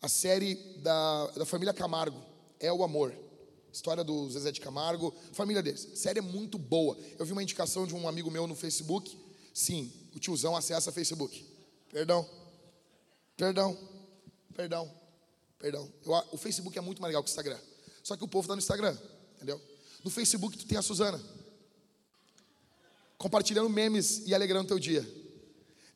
a série da, da família Camargo, É o Amor. História do Zezé de Camargo, família deles. A série é muito boa. Eu vi uma indicação de um amigo meu no Facebook. Sim, o tiozão acessa Facebook. Perdão. Perdão. Perdão. Perdão. Eu, o Facebook é muito mais legal que o Instagram. Só que o povo está no Instagram, entendeu? No Facebook tu tem a Suzana. Compartilhando memes e alegrando teu dia.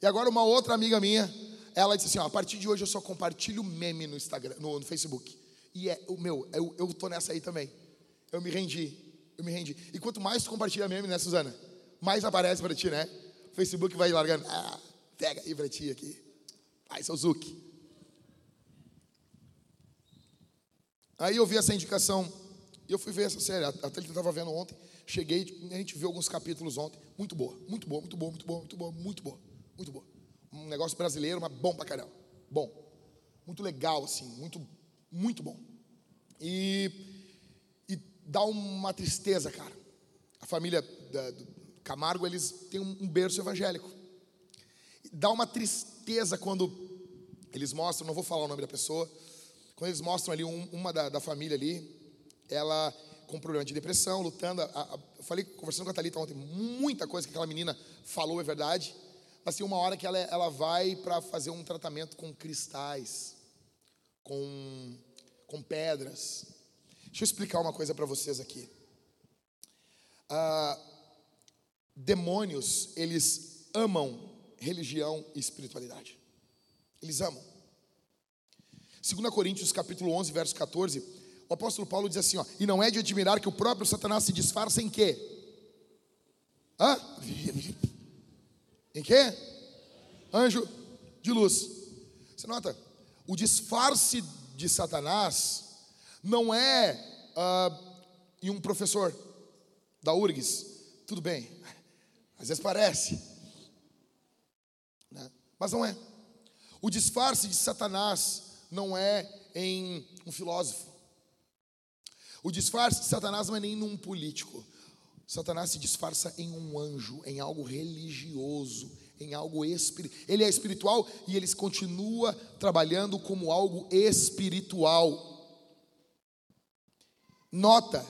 E agora uma outra amiga minha ela disse assim: ó, a partir de hoje eu só compartilho meme no Instagram, no, no Facebook. E é o meu, eu, eu tô nessa aí também. Eu me rendi, eu me rendi. E quanto mais tu compartilha meme, né, Suzana? Mais aparece para ti, né? O Facebook vai largando. Ah, pega aí para ti aqui. Ai, seu Zuki. Aí eu vi essa indicação. E eu fui ver essa série. A Thalita estava vendo ontem. Cheguei, a gente viu alguns capítulos ontem. Muito boa, muito boa, muito boa, muito boa, muito boa, muito boa, muito boa um negócio brasileiro, mas bom pra caramba. Bom. Muito legal, assim, muito, muito bom. E, e dá uma tristeza, cara. A família da, do Camargo, eles têm um, berço evangélico. Dá uma tristeza quando eles mostram, não vou falar o nome da pessoa, quando eles mostram ali um, uma da, da, família ali, ela com problema de depressão, lutando. A, a, eu falei, conversando com a Thalita ontem, muita coisa que aquela menina falou é verdade assim, uma hora que ela, ela vai para fazer um tratamento com cristais, com, com pedras. Deixa eu explicar uma coisa para vocês aqui. Ah, demônios, eles amam religião e espiritualidade. Eles amam. 2 Coríntios capítulo 11, verso 14, o apóstolo Paulo diz assim, ó, e não é de admirar que o próprio Satanás se disfarça em quê? Hã? Em quê? Anjo de luz. Você nota? O disfarce de Satanás não é uh, em um professor da URGS. Tudo bem, às vezes parece, né? mas não é. O disfarce de Satanás não é em um filósofo. O disfarce de Satanás não é nem num político. Satanás se disfarça em um anjo, em algo religioso, em algo espiritual. Ele é espiritual e ele continua trabalhando como algo espiritual. Nota,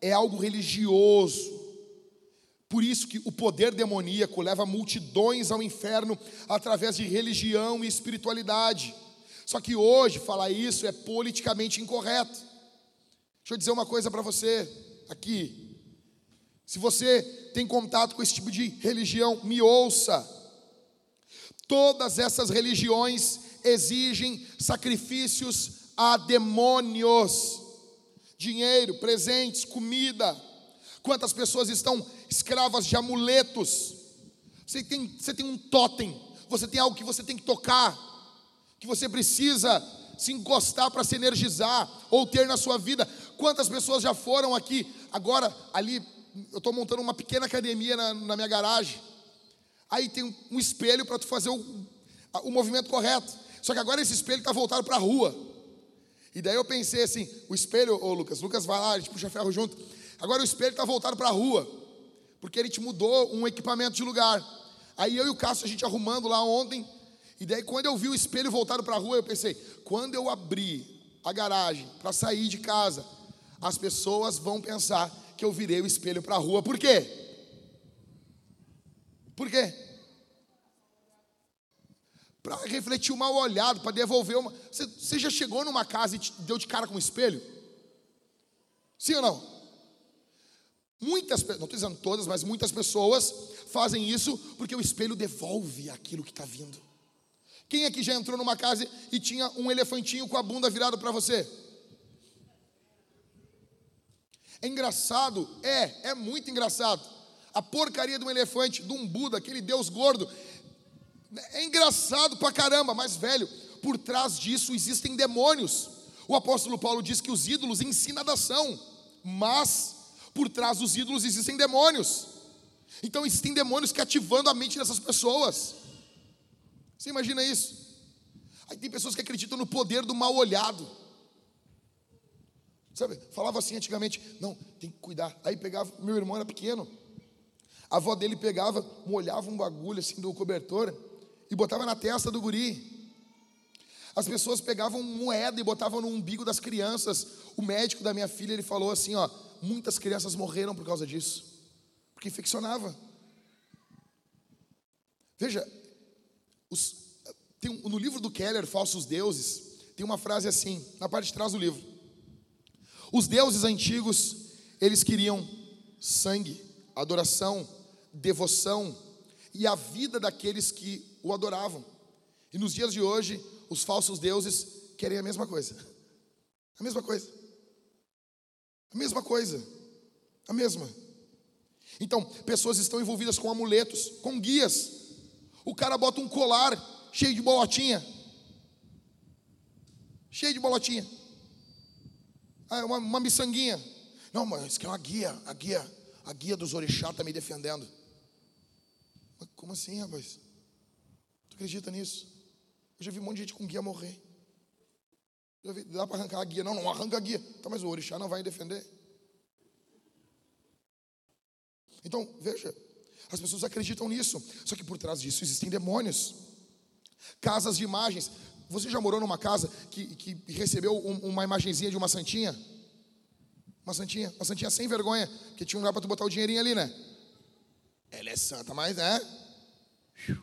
é algo religioso. Por isso que o poder demoníaco leva multidões ao inferno através de religião e espiritualidade. Só que hoje falar isso é politicamente incorreto. Deixa eu dizer uma coisa para você aqui. Se você tem contato com esse tipo de religião, me ouça. Todas essas religiões exigem sacrifícios a demônios, dinheiro, presentes, comida. Quantas pessoas estão escravas de amuletos? Você tem, você tem um totem, você tem algo que você tem que tocar, que você precisa se encostar para se energizar ou ter na sua vida. Quantas pessoas já foram aqui? Agora, ali, eu estou montando uma pequena academia na, na minha garagem. Aí tem um, espelho para tu fazer o, o movimento correto. Só que agora esse espelho está voltado para a rua. E daí eu pensei assim: o espelho, ô Lucas, Lucas vai lá, a gente puxa ferro junto. Agora o espelho está voltado para a rua, porque ele te mudou um equipamento de lugar. Aí eu e o Cássio, a gente arrumando lá ontem, e daí, quando eu vi o espelho voltado para a rua, eu pensei: quando eu abrir a garagem para sair de casa, as pessoas vão pensar que eu virei o espelho para a rua. Por quê? Por quê? Para refletir o mal olhado, para devolver uma. Você, já chegou numa casa e deu de cara com um espelho? Sim ou não? Muitas, não estou dizendo todas, mas muitas pessoas fazem isso porque o espelho devolve aquilo que está vindo. Quem aqui já entrou numa casa e tinha um elefantinho com a bunda virada para você? É engraçado? É, é muito engraçado. A porcaria de um elefante, de um Buda, aquele Deus gordo. É engraçado pra caramba, mas velho, por trás disso existem demônios. O apóstolo Paulo diz que os ídolos ensinam a nação, mas por trás dos ídolos existem demônios. Então existem demônios cativando a mente dessas pessoas. Você imagina isso? Aí tem pessoas que acreditam no poder do mal olhado. Sabe, falava assim antigamente, não, tem que cuidar. Aí pegava, meu irmão era pequeno, a avó dele pegava, molhava um bagulho assim do cobertor e botava na testa do guri. As pessoas pegavam moeda e botavam no umbigo das crianças. O médico da minha filha, ele falou assim, ó, muitas crianças morreram por causa disso, porque infeccionava. Veja, os, tem no livro do Keller, Falsos Deuses, tem uma frase assim, na parte de trás do livro. Os deuses antigos, eles queriam sangue, adoração, devoção e a vida daqueles que o adoravam. E nos dias de hoje, os falsos deuses querem a mesma coisa. A mesma coisa. A mesma coisa. A mesma. Então, pessoas estão envolvidas com amuletos, com guias, o cara bota um colar cheio de bolotinha. Cheio de bolotinha. Ah, uma, uma miçanguinha. Não, mas isso aqui é uma guia. A guia, a guia dos orixá está me defendendo. Mas como assim, rapaz? Tu acredita nisso? Eu já vi um monte de gente com guia morrer. Vi, dá para arrancar a guia. Não, não arranca a guia. Tá, mas o orixá não vai defender. Então, veja, as pessoas acreditam nisso. Só que por trás disso existem demônios. Casas de imagens. Você já morou numa casa que, que recebeu um, uma imagenzinha de uma santinha? Uma santinha, uma santinha sem vergonha, que tinha um lugar para tu botar o dinheirinho ali, né? Ela é santa, mas é. O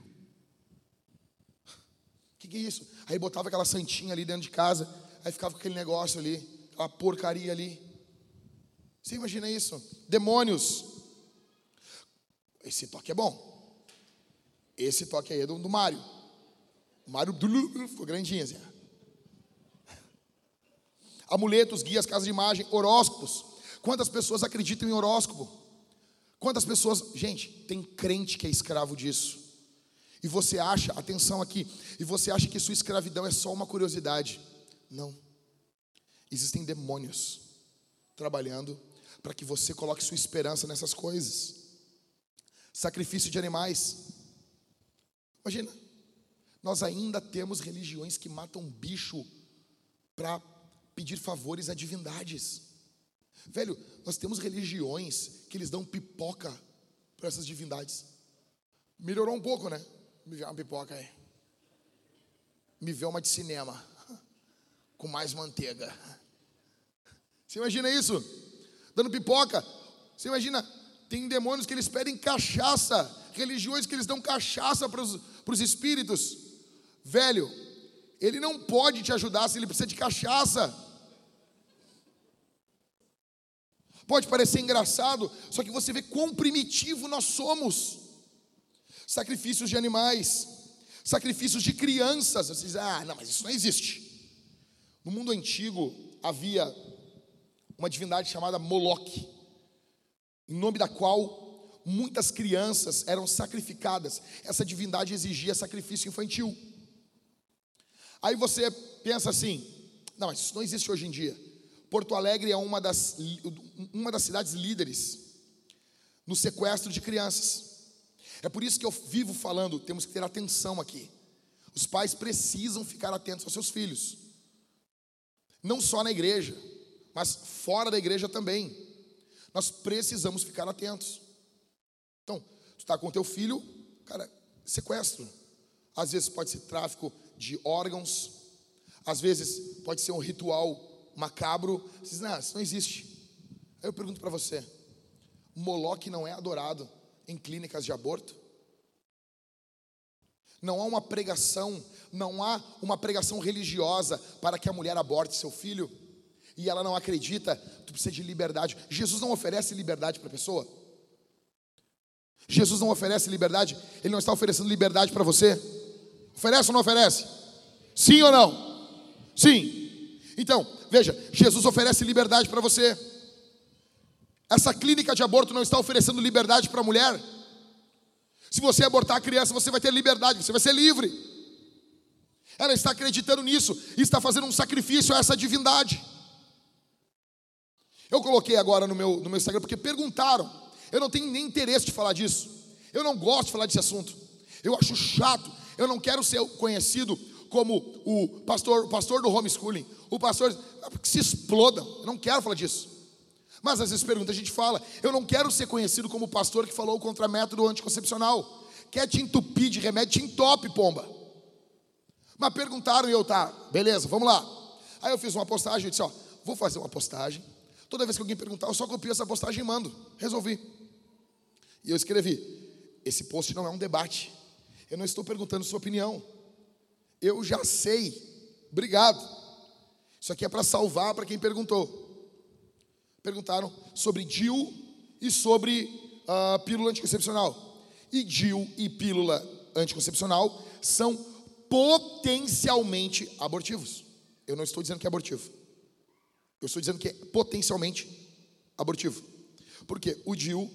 que, que é isso? Aí botava aquela santinha ali dentro de casa, aí ficava com aquele negócio ali, aquela porcaria ali. Você imagina isso? Demônios. Esse toque é bom. Esse toque aí é do, do Mário. O Mário ficou grandinho assim. amuletos, guias, casas de imagem, horóscopos. Quantas pessoas acreditam em horóscopo? Quantas pessoas, gente, tem crente que é escravo disso. E você acha, atenção aqui, e você acha que sua escravidão é só uma curiosidade. Não. Existem demônios trabalhando para que você coloque sua esperança nessas coisas. Sacrifício de animais. Imagina, nós ainda temos religiões que matam bicho para pedir favores a divindades. Velho, nós temos religiões que eles dão pipoca para essas divindades. Melhorou um pouco, né? Me vê uma pipoca aí. Me vê uma de cinema. Com mais manteiga. Você imagina isso? Dando pipoca. Você imagina? Tem demônios que eles pedem cachaça. Religiões que eles dão cachaça para os espíritos. Velho, ele não pode te ajudar se ele precisa de cachaça. Pode parecer engraçado, só que você vê quão primitivo nós somos. Sacrifícios de animais, sacrifícios de crianças. Você diz, ah, não, mas isso não existe. No mundo antigo havia uma divindade chamada Moloque, em nome da qual muitas crianças eram sacrificadas. Essa divindade exigia sacrifício infantil. Aí você pensa assim: não, mas isso não existe hoje em dia. Porto Alegre é uma das, uma das cidades líderes no sequestro de crianças. É por isso que eu vivo falando, temos que ter atenção aqui. Os pais precisam ficar atentos aos seus filhos. Não só na igreja, mas fora da igreja também. Nós precisamos ficar atentos. Então, tu está com teu filho, cara, sequestro. Às vezes pode ser tráfico de órgãos, às vezes pode ser um ritual macabro. Você diz, não, isso não existe. Aí eu pergunto para você: Moloque não é adorado em clínicas de aborto? Não há uma pregação, não há uma pregação religiosa para que a mulher aborte seu filho e ela não acredita, tu precisa de liberdade. Jesus não oferece liberdade para a pessoa. Jesus não oferece liberdade, ele não está oferecendo liberdade para você. Oferece ou não oferece? Sim ou não? Sim. Então, veja, Jesus oferece liberdade para você. Essa clínica de aborto não está oferecendo liberdade para a mulher. Se você abortar a criança, você vai ter liberdade, você vai ser livre. Ela está acreditando nisso e está fazendo um sacrifício a essa divindade. Eu coloquei agora no meu, no meu Instagram porque perguntaram. Eu não tenho nem interesse de falar disso. Eu não gosto de falar desse assunto. Eu acho chato. Eu não quero ser conhecido como o pastor, o pastor do homeschooling, o pastor, que se explodam, eu não quero falar disso. Mas às vezes pergunta, a gente fala, eu não quero ser conhecido como o pastor que falou contra método anticoncepcional. Quer te entupir de remédio, te entope, pomba. Mas perguntaram e eu, tá, beleza, vamos lá. Aí eu fiz uma postagem, eu disse, ó, vou fazer uma postagem. Toda vez que alguém perguntar, eu só copio essa postagem e mando. Resolvi. E eu escrevi: esse post não é um debate. Eu não estou perguntando sua opinião. Eu já sei. Obrigado. Isso aqui é para salvar para quem perguntou. Perguntaram sobre DIU e sobre uh, pílula anticoncepcional. E DIU e pílula anticoncepcional são potencialmente abortivos. Eu não estou dizendo que é abortivo. Eu estou dizendo que é potencialmente abortivo. Porque o DIU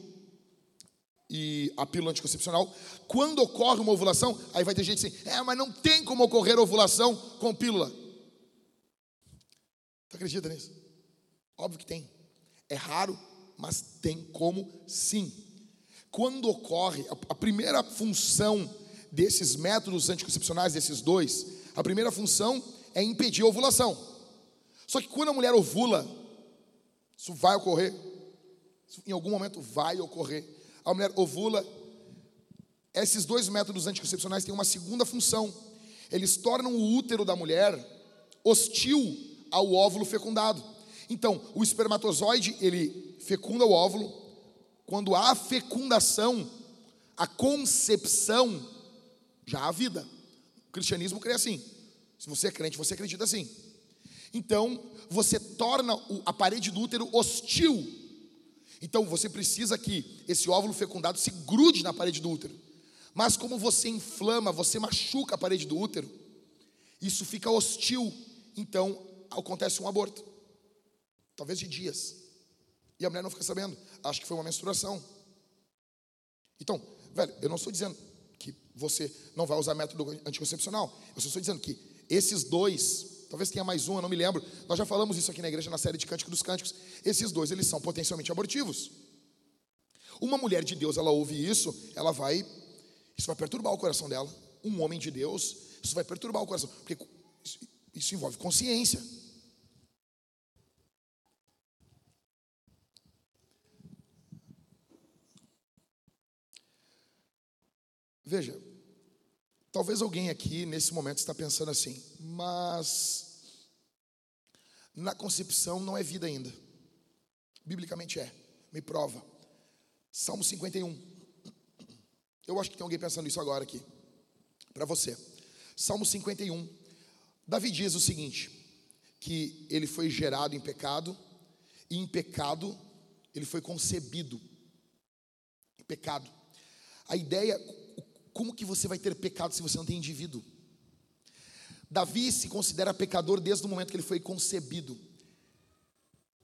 e a pílula anticoncepcional, quando ocorre uma ovulação, aí vai ter gente assim, é, mas não tem como ocorrer ovulação com pílula. Tu acredita nisso? Óbvio que tem. É raro, mas tem como sim. Quando ocorre, a primeira função desses métodos anticoncepcionais, desses dois, a primeira função é impedir a ovulação. Só que quando a mulher ovula, isso vai ocorrer, isso em algum momento vai ocorrer a mulher ovula. Esses dois métodos anticoncepcionais têm uma segunda função. Eles tornam o útero da mulher hostil ao óvulo fecundado. Então, o espermatozoide, ele fecunda o óvulo. Quando há fecundação, a concepção, já há vida. O cristianismo crê assim. Se você é crente, você acredita assim. Então, você torna a parede do útero hostil então você precisa que esse óvulo fecundado se grude na parede do útero. Mas como você inflama, você machuca a parede do útero, isso fica hostil. Então acontece um aborto. talvez de dias. E a mulher não fica sabendo, acha que foi uma menstruação. Então, velho, eu não estou dizendo que você não vai usar método anticoncepcional. Eu só estou dizendo que esses dois, talvez tenha mais um, eu não me lembro. Nós já falamos isso aqui na igreja na série de Cântico dos Cânticos. Esses dois, eles são potencialmente abortivos. Uma mulher de Deus, ela ouve isso, ela vai, isso vai perturbar o coração dela. Um homem de Deus, isso vai perturbar o coração, porque isso, isso envolve consciência. Veja, talvez alguém aqui nesse momento está pensando assim, mas na concepção não é vida ainda. Biblicamente é. Me prova. Salmo 51. Eu acho que tem alguém pensando isso agora aqui. Para você. Salmo 51. Davi diz o seguinte: que ele foi gerado em pecado, e em pecado ele foi concebido. Em pecado. A ideia, como que você vai ter pecado se você não tem indivíduo? Davi se considera pecador desde o momento que ele foi concebido.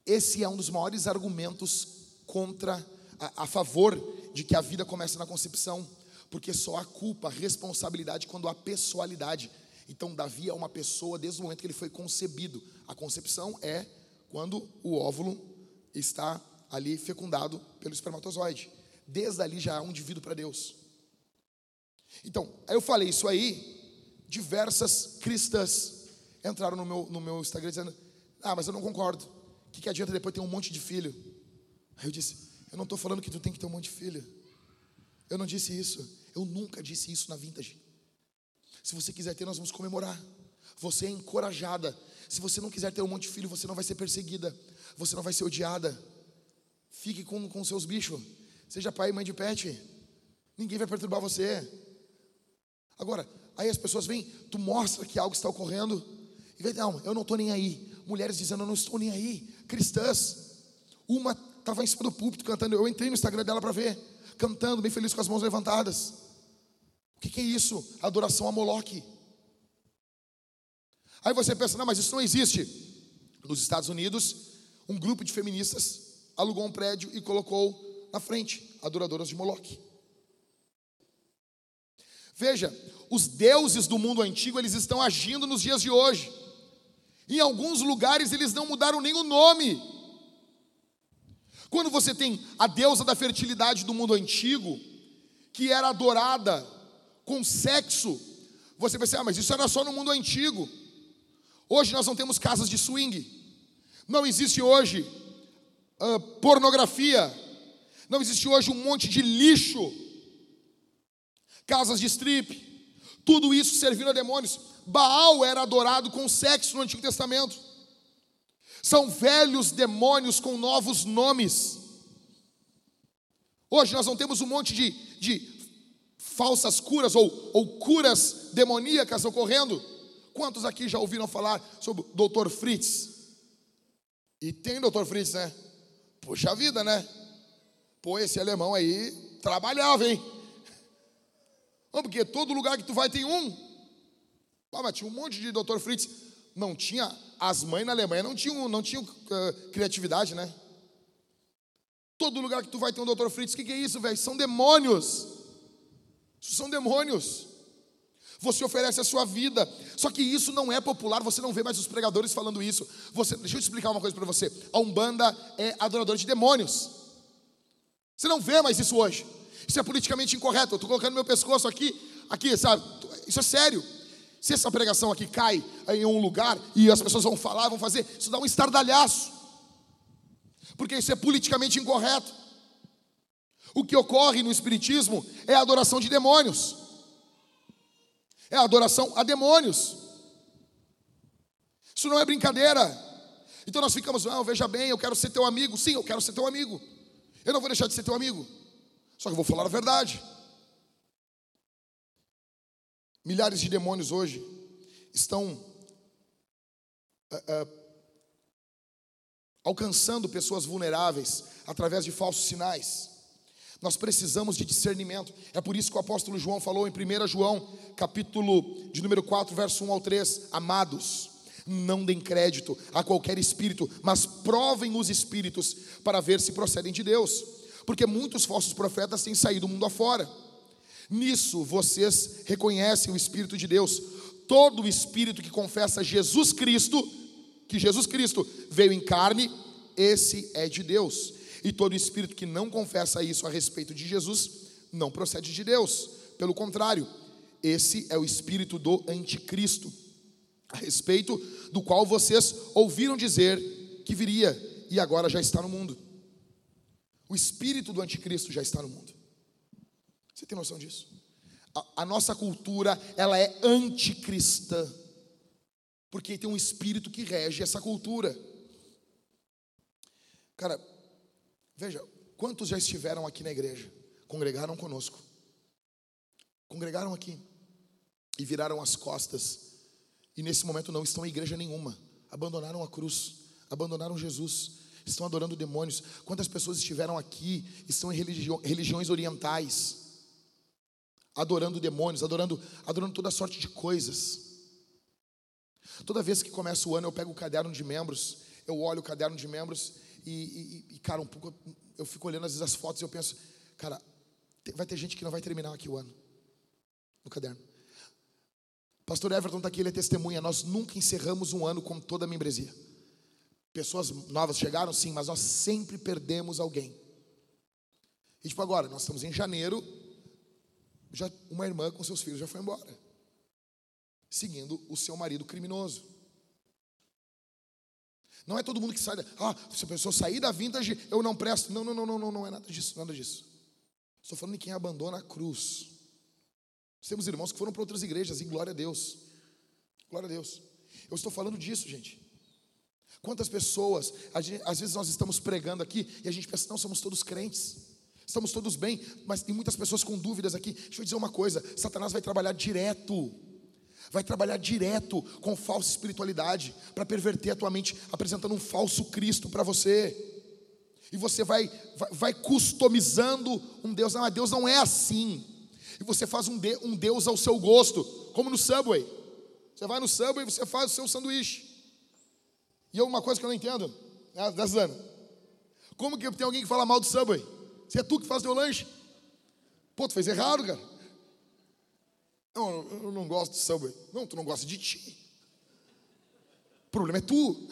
Esse é um dos maiores argumentos contra, a, a favor de que a vida comece na concepção, porque só há culpa, responsabilidade quando há pessoalidade. Então, Davi é uma pessoa desde o momento que ele foi concebido. A concepção é quando o óvulo está ali fecundado pelo espermatozoide. Desde ali já há um indivíduo para Deus. Então, aí eu falei isso aí, diversas cristãs entraram no meu, no meu Instagram dizendo: Ah, mas eu não concordo. O que, que adianta depois ter um monte de filho? Aí eu disse: Eu não estou falando que tu tem que ter um monte de filho. Eu não disse isso. Eu nunca disse isso na vintage. Se você quiser ter, nós vamos comemorar. Você é encorajada. Se você não quiser ter um monte de filho, você não vai ser perseguida. Você não vai ser odiada. Fique com, com seus bichos. Seja pai e mãe de pet. Ninguém vai perturbar você. Agora, aí as pessoas vêm, tu mostra que algo está ocorrendo, e vem, não, eu não estou nem aí. Mulheres dizendo, eu não estou nem aí. Cristãs. Uma estava em cima do púlpito cantando, eu entrei no Instagram dela para ver, cantando, bem feliz com as mãos levantadas. O que, que é isso? Adoração a Moloque. Aí você pensa, não, mas isso não existe. Nos Estados Unidos, um grupo de feministas alugou um prédio e colocou na frente adoradoras de Moloque. Veja, os deuses do mundo antigo, eles estão agindo nos dias de hoje. Em alguns lugares eles não mudaram nem o nome. Quando você tem a deusa da fertilidade do mundo antigo, que era adorada com sexo, você pensa, ah, mas isso era só no mundo antigo. Hoje nós não temos casas de swing, não existe hoje uh, pornografia, não existe hoje um monte de lixo casas de strip, tudo isso servindo a demônios. Baal era adorado com sexo no Antigo Testamento. São velhos demônios com novos nomes. Hoje nós não temos um monte de, de falsas curas ou, ou curas demoníacas ocorrendo. Quantos aqui já ouviram falar sobre o Dr. Fritz? E tem Dr. Fritz, né? Puxa vida, né? Pô, esse alemão aí trabalhava, hein? Não, porque todo lugar que tu vai tem um. Ah, mas tinha um monte de Dr. Fritz. Não tinha, as mães na Alemanha não tinham, não tinham uh, criatividade, né? Todo lugar que tu vai tem um Dr. Fritz. O que, que é isso, velho? São demônios. Isso são demônios. Você oferece a sua vida. Só que isso não é popular, você não vê mais os pregadores falando isso. Você, deixa eu explicar uma coisa para você. A Umbanda é adoradora de demônios. Você não vê mais isso hoje. Isso é politicamente incorreto. Eu estou colocando meu pescoço aqui, aqui, sabe? Isso é sério. Se essa pregação aqui cai em um lugar e as pessoas vão falar, vão fazer, isso dá um estardalhaço. Porque isso é politicamente incorreto. O que ocorre no Espiritismo é a adoração de demônios. É a adoração a demônios. Isso não é brincadeira. Então nós ficamos, não, veja bem, eu quero ser teu amigo. Sim, eu quero ser teu amigo. Eu não vou deixar de ser teu amigo. Só que eu vou falar a verdade. Milhares de demônios hoje estão uh, uh, alcançando pessoas vulneráveis através de falsos sinais. Nós precisamos de discernimento. É por isso que o apóstolo João falou em 1 João, capítulo de número 4, verso 1 ao 3, amados, Não deem crédito a qualquer espírito, mas provem os espíritos para ver se procedem de Deus, porque muitos falsos profetas têm saído do mundo afora. Nisso vocês reconhecem o Espírito de Deus. Todo espírito que confessa Jesus Cristo, que Jesus Cristo veio em carne, esse é de Deus. E todo espírito que não confessa isso a respeito de Jesus, não procede de Deus. Pelo contrário, esse é o espírito do anticristo, a respeito do qual vocês ouviram dizer que viria e agora já está no mundo. O espírito do anticristo já está no mundo. Você tem noção disso? A, a nossa cultura, ela é anticristã. Porque tem um espírito que rege essa cultura. Cara, veja, quantos já estiveram aqui na igreja? Congregaram conosco. Congregaram aqui e viraram as costas. E nesse momento não estão em igreja nenhuma. Abandonaram a cruz, abandonaram Jesus, estão adorando demônios. Quantas pessoas estiveram aqui, estão em religi religiões orientais, adorando demônios, adorando, adorando toda sorte de coisas. Toda vez que começa o ano, eu pego o caderno de membros, eu olho o caderno de membros e, e, e, cara, um pouco eu fico olhando às vezes as fotos e eu penso, cara, vai ter gente que não vai terminar aqui o ano no caderno. Pastor Everton está aqui, ele é testemunha. Nós nunca encerramos um ano com toda a membresia. Pessoas novas chegaram, sim, mas nós sempre perdemos alguém. E tipo, agora, nós estamos em janeiro, já uma irmã com seus filhos já foi embora, seguindo o seu marido criminoso. Não é todo mundo que sai, da, ah, se a pessoa sair da vintage, eu não presto. Não, não, não, não, não, não é nada disso, nada disso. Estou falando de quem abandona a cruz. Nós temos irmãos que foram para outras igrejas, e glória a Deus. Glória a Deus. Eu estou falando disso, gente. Quantas pessoas, gente, às vezes nós estamos pregando aqui e a gente pensa, não, somos todos crentes, estamos todos bem, mas tem muitas pessoas com dúvidas aqui. Deixa eu dizer uma coisa: Satanás vai trabalhar direto vai trabalhar direto com falsa espiritualidade para perverter a tua mente, apresentando um falso Cristo para você. E você vai, vai, vai, customizando um Deus. Não, Deus não é assim. E você faz um, de, um Deus ao seu gosto, como no Subway. Você vai no Subway e você faz o seu sanduíche. E eu, uma coisa que eu não entendo, né, da Zana. Como que tem alguém que fala mal do Subway? Se é tu que faz teu lanche. Pô, tu fez errado, cara. Não, eu não gosto de Subway. Não, tu não gosta de ti. O problema é tu.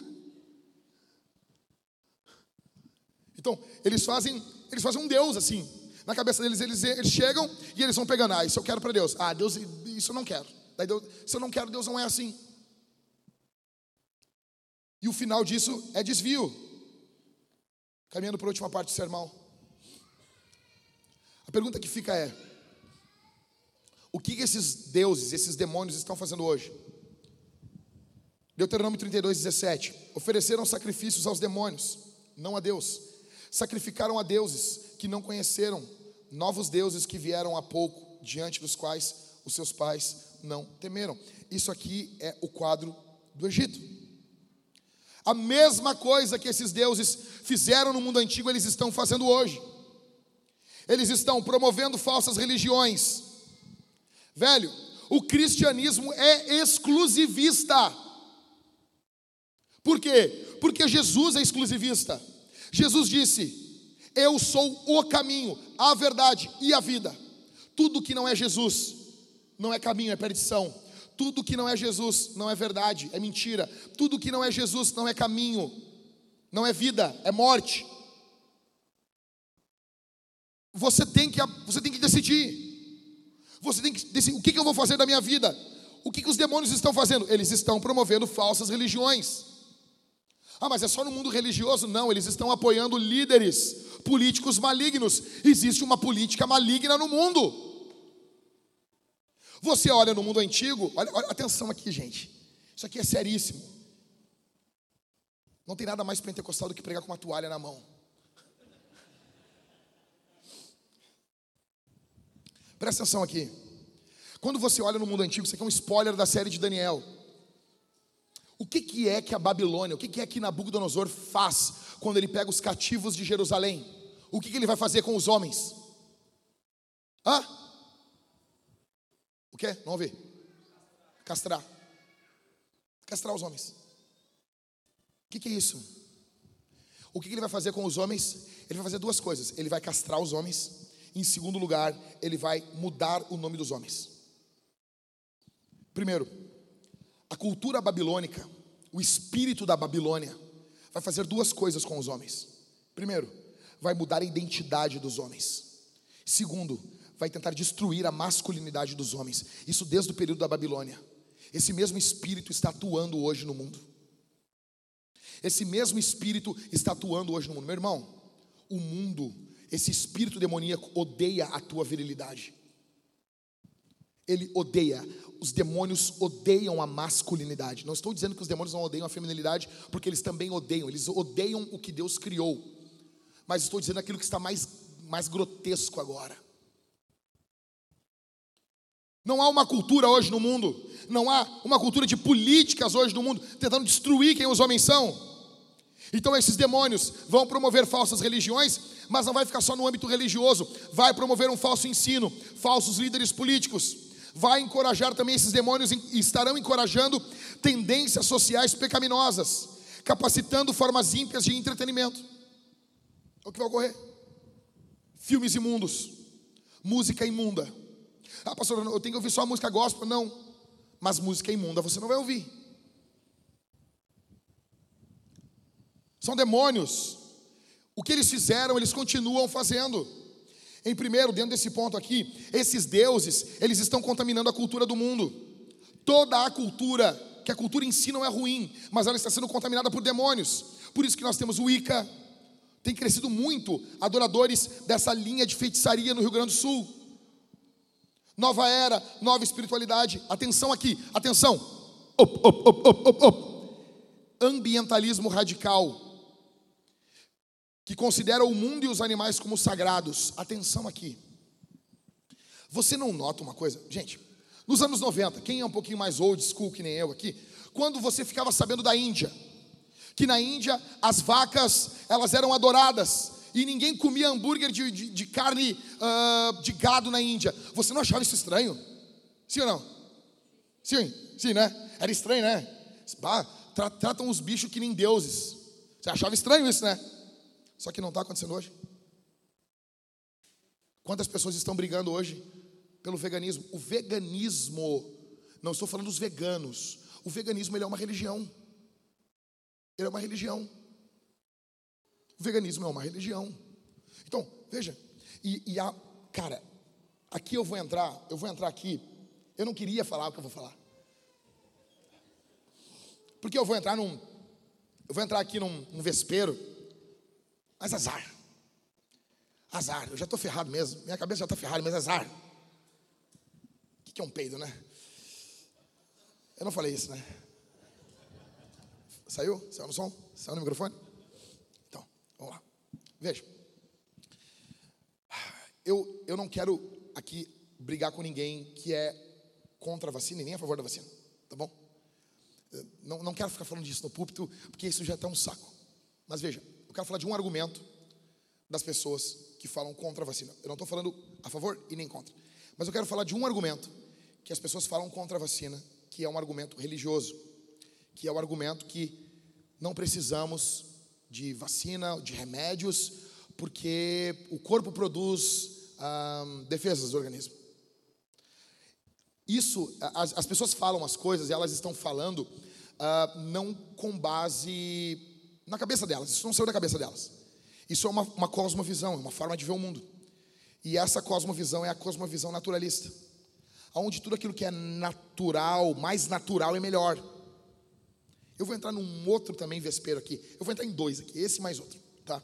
Então, eles fazem, eles fazem um Deus assim. Na cabeça deles, eles, eles chegam e eles vão pegando. Ah, isso eu quero para Deus. Ah, Deus, isso eu não quero. Daí Deus, se eu não quero, Deus não é assim. E o final disso é desvio. Caminhando para a última parte do sermão. A pergunta que fica é: o que esses deuses, esses demônios estão fazendo hoje? Deuteronômio 32, 17. Ofereceram sacrifícios aos demônios, não a Deus. Sacrificaram a deuses que não conheceram, novos deuses que vieram há pouco, diante dos quais os seus pais não temeram. Isso aqui é o quadro do Egito. A mesma coisa que esses deuses fizeram no mundo antigo, eles estão fazendo hoje. Eles estão promovendo falsas religiões, Velho, o cristianismo é exclusivista. Por quê? Porque Jesus é exclusivista. Jesus disse: Eu sou o caminho, a verdade e a vida. Tudo que não é Jesus não é caminho, é perdição. Tudo que não é Jesus não é verdade, é mentira. Tudo que não é Jesus não é caminho, não é vida, é morte. Você tem que, você tem que decidir. Você tem que decidir o que, eu vou fazer da minha vida. O que, que os demônios estão fazendo? Eles estão promovendo falsas religiões. Ah, mas é só no mundo religioso? Não, eles estão apoiando líderes políticos malignos. Existe uma política maligna no mundo. Você olha no mundo antigo, olha, olha, atenção aqui, gente. Isso aqui é seríssimo. Não tem nada mais pentecostal do que pregar com uma toalha na mão. Presta atenção aqui. Quando você olha no mundo antigo, isso aqui é um spoiler da série de Daniel. O que, que é que a Babilônia, o que, que é que Nabucodonosor faz quando ele pega os cativos de Jerusalém? O que, que ele vai fazer com os homens? Hã? O que? Vamos ver. Castrar. Castrar os homens. que, que é isso? O que, que ele vai fazer com os homens? Ele vai fazer duas coisas. Ele vai castrar os homens. Em segundo lugar, ele vai mudar o nome dos homens. Primeiro, a cultura babilônica, o espírito da Babilônia, vai fazer duas coisas com os homens. Primeiro, vai mudar a identidade dos homens. Segundo, vai tentar destruir a masculinidade dos homens. Isso desde o período da Babilônia. Esse mesmo espírito está atuando hoje no mundo. Esse mesmo espírito está atuando hoje no mundo. Meu irmão, o mundo, esse espírito demoníaco odeia a tua virilidade. Ele odeia. Os demônios odeiam a masculinidade. Não estou dizendo que os demônios não odeiam a feminilidade, porque eles também odeiam. Eles odeiam o que Deus criou. Mas estou dizendo aquilo que está mais, mais grotesco agora. Não há uma cultura hoje no mundo, não há uma cultura de políticas hoje no mundo tentando destruir quem os homens são. Então esses demônios vão promover falsas religiões, mas não vai ficar só no âmbito religioso, vai promover um falso ensino, falsos líderes políticos, vai encorajar também esses demônios e estarão encorajando tendências sociais pecaminosas, capacitando formas ímpias de entretenimento. É o que vai ocorrer. Filmes imundos, música imunda, ah, pastor, eu tenho que ouvir só música gospel. Não. Mas música imunda você não vai ouvir. São demônios. O que eles fizeram, eles continuam fazendo. Em primeiro, dentro desse ponto aqui, esses deuses, eles estão contaminando a cultura do mundo. Toda a cultura, que a cultura em si não é ruim, mas ela está sendo contaminada por demônios. Por isso que nós temos o Wicca. Tem crescido muito adoradores dessa linha de feitiçaria no Rio Grande do Sul nova era, nova espiritualidade. Atenção aqui, atenção. Op, op, op, op, op. Ambientalismo radical, que considera o mundo e os animais como sagrados. Atenção aqui. Você não nota uma coisa? Gente, nos anos 90, quem é um pouquinho mais old school que nem eu aqui, quando você ficava sabendo da Índia, que na Índia as vacas elas eram adoradas, e ninguém comia hambúrguer de, de, de carne uh, de gado na Índia. Você não achava isso estranho? Sim ou não? Sim, sim, né? Era estranho, né? Bah, tra tratam os bichos que nem deuses. Você achava estranho isso, né? Só que não está acontecendo hoje. Quantas pessoas estão brigando hoje pelo veganismo? O veganismo, não estou falando dos veganos. O veganismo ele é uma religião. Ele é uma religião. O veganismo é uma religião. Então, veja, e, e a, cara, aqui eu vou entrar, eu vou entrar aqui, eu não queria falar o que eu vou falar. Porque eu vou entrar num, eu vou entrar aqui num, num vespeiro, mas azar. Azar, eu já estou ferrado mesmo, minha cabeça já está ferrada, mas azar. O que, que é um peido, né? Eu não falei isso, né? Saiu? Saiu no som? Saiu no microfone? Vamos lá. Veja. Eu, eu não quero aqui brigar com ninguém que é contra a vacina e nem a favor da vacina. Tá bom? Não, não quero ficar falando disso no púlpito, porque isso já está um saco. Mas veja, eu quero falar de um argumento das pessoas que falam contra a vacina. Eu não estou falando a favor e nem contra. Mas eu quero falar de um argumento que as pessoas falam contra a vacina, que é um argumento religioso, que é o argumento que não precisamos de vacina, de remédios, porque o corpo produz defesas do organismo. Isso, as, as, pessoas falam as coisas e elas estão falando uh, não com base na cabeça delas, isso não saiu da cabeça delas. Isso é uma, uma cosmovisão, é uma forma de ver o mundo. E essa cosmovisão é a cosmovisão naturalista, onde tudo aquilo que é natural, mais natural é melhor. Eu vou entrar num outro também vespeiro aqui. Eu vou entrar em dois aqui, esse mais outro, tá?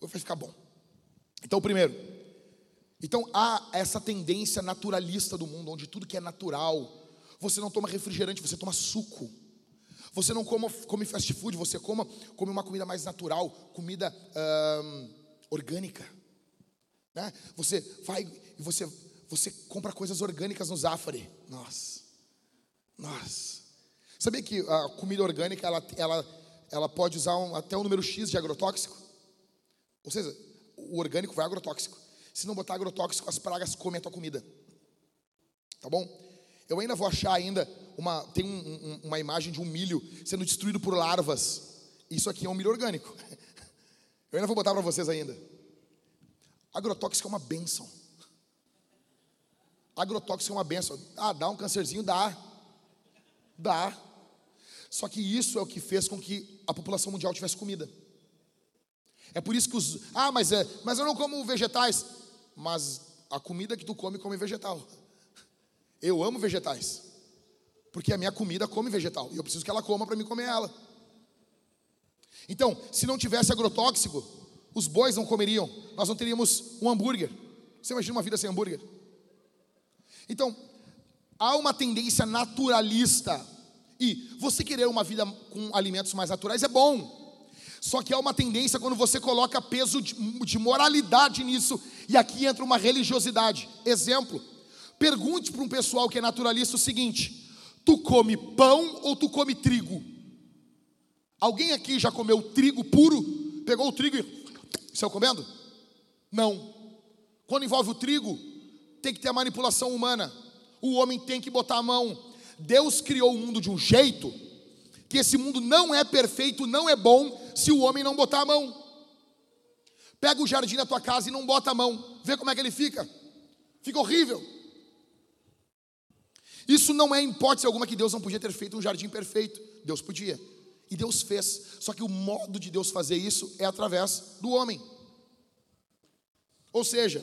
Vai ficar bom. Então, primeiro, então há essa tendência naturalista do mundo, onde tudo que é natural, você não toma refrigerante, você toma suco. Você não come, come fast food, você coma, come uma comida mais natural, comida orgânica. Né? Você vai e você, você compra coisas orgânicas no Zafari. Nossa, nossa. Sabia que a comida orgânica ela, ela, ela pode usar um, até um número X de agrotóxico? Ou seja, o orgânico vai agrotóxico. Se não botar agrotóxico, as pragas comem a tua comida. Tá bom? Eu ainda vou achar ainda uma tem um, um, uma imagem de um milho sendo destruído por larvas. Isso aqui é um milho orgânico. Eu ainda vou botar para vocês ainda. Agrotóxico é uma benção. Agrotóxico é uma benção. Ah, dá um cancerzinho? Dá. Dá. Só que isso é o que fez com que a população mundial tivesse comida. É por isso que os. Ah, mas, é, mas eu não como vegetais. Mas a comida que tu come, come vegetal. Eu amo vegetais. Porque a minha comida come vegetal. E eu preciso que ela coma para me comer ela. Então, se não tivesse agrotóxico, os bois não comeriam. Nós não teríamos um hambúrguer. Você imagina uma vida sem hambúrguer? Então, há uma tendência naturalista. E você querer uma vida com alimentos mais naturais é bom. Só que há uma tendência quando você coloca peso de, de moralidade nisso. E aqui entra uma religiosidade. Exemplo: pergunte para um pessoal que é naturalista o seguinte: tu come pão ou tu come trigo? Alguém aqui já comeu trigo puro? Pegou o trigo e saiu comendo? Não. Quando envolve o trigo, tem que ter a manipulação humana. O homem tem que botar a mão. Deus criou o mundo de um jeito que esse mundo não é perfeito, não é bom se o homem não botar a mão. Pega o jardim da tua casa e não bota a mão. Vê como é que ele fica. Fica horrível. Isso não é hipótese alguma que Deus não podia ter feito um jardim perfeito. Deus podia. E Deus fez. Só que o modo de Deus fazer isso é através do homem. Ou seja,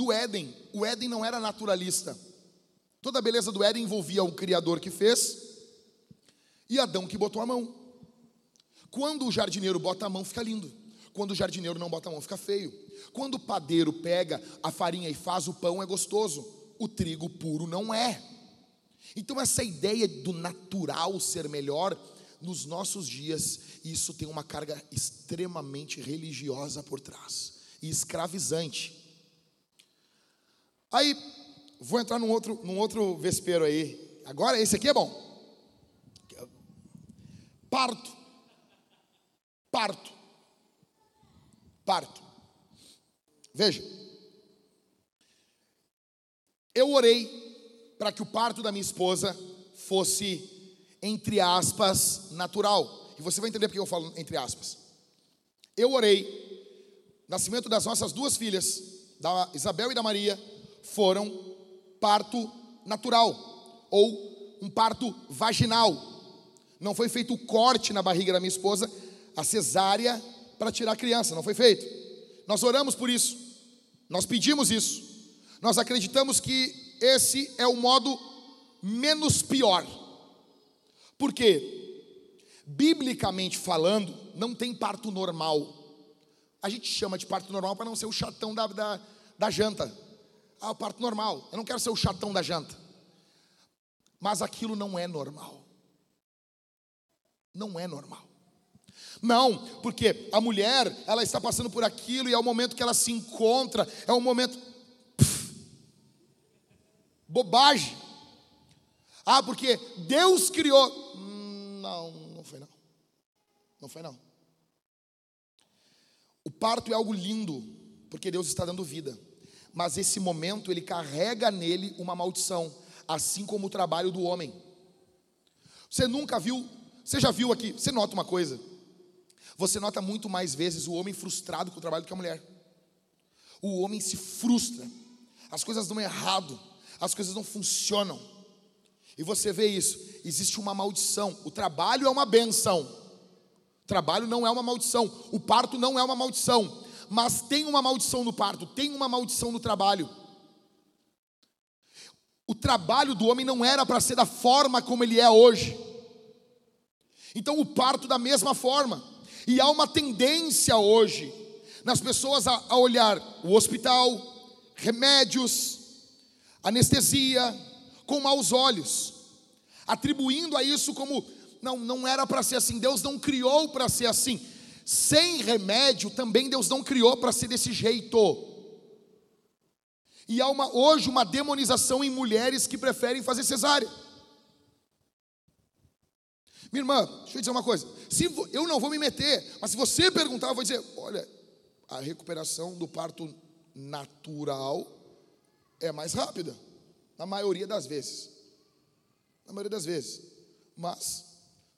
no Éden, o Éden não era naturalista. Toda a beleza do Éden envolvia o Criador que fez e Adão que botou a mão. Quando o jardineiro bota a mão, fica lindo. Quando o jardineiro não bota a mão, fica feio. Quando o padeiro pega a farinha e faz o pão, é gostoso. O trigo puro não é. Então, essa ideia do natural ser melhor, nos nossos dias, isso tem uma carga extremamente religiosa por trás e escravizante. Aí, vou entrar num outro, num outro vespeiro aí. Agora, esse aqui é bom. Parto. Parto. Parto. Veja. Eu orei para que o parto da minha esposa fosse, entre aspas, natural. E você vai entender porque eu falo entre aspas. Eu orei, nascimento das nossas duas filhas, da Isabel e da Maria, foram parto natural, ou um parto vaginal. Não foi feito o corte na barriga da minha esposa, a cesárea para tirar a criança, não foi feito. Nós oramos por isso, nós pedimos isso, nós acreditamos que esse é o modo menos pior. Porque, biblicamente falando, não tem parto normal. A gente chama de parto normal para não ser o chatão da, da, da janta. Ah, o parto normal. Eu não quero ser o chatão da janta. Mas aquilo não é normal. Não é normal. Não, porque a mulher, ela está passando por aquilo e é o momento que ela se encontra, é o momento Bobagem. Ah, porque Deus criou. Hum, não, não foi não. Não foi não. O parto é algo lindo, porque Deus está dando vida. Mas esse momento ele carrega nele uma maldição, assim como o trabalho do homem. Você nunca viu, você já viu aqui, você nota uma coisa. Você nota muito mais vezes o homem frustrado com o trabalho do que a mulher. O homem se frustra. As coisas dão errado as coisas não funcionam. E você vê isso, existe uma maldição. O trabalho é uma benção. O trabalho não é uma maldição. O parto não é uma maldição. Mas tem uma maldição no parto, tem uma maldição no trabalho. O trabalho do homem não era para ser da forma como ele é hoje. Então o parto da mesma forma. E há uma tendência hoje nas pessoas a, a olhar o hospital, remédios, anestesia, com maus olhos, atribuindo a isso como não, não era para ser assim, Deus não criou para ser assim. Sem remédio, também Deus não criou para ser desse jeito. E há uma, hoje uma demonização em mulheres que preferem fazer cesárea. Minha irmã, deixa eu dizer uma coisa. Se eu não vou me meter, mas se você perguntar, eu vou dizer: olha, a recuperação do parto natural é mais rápida, na maioria das vezes. Na maioria das vezes. Mas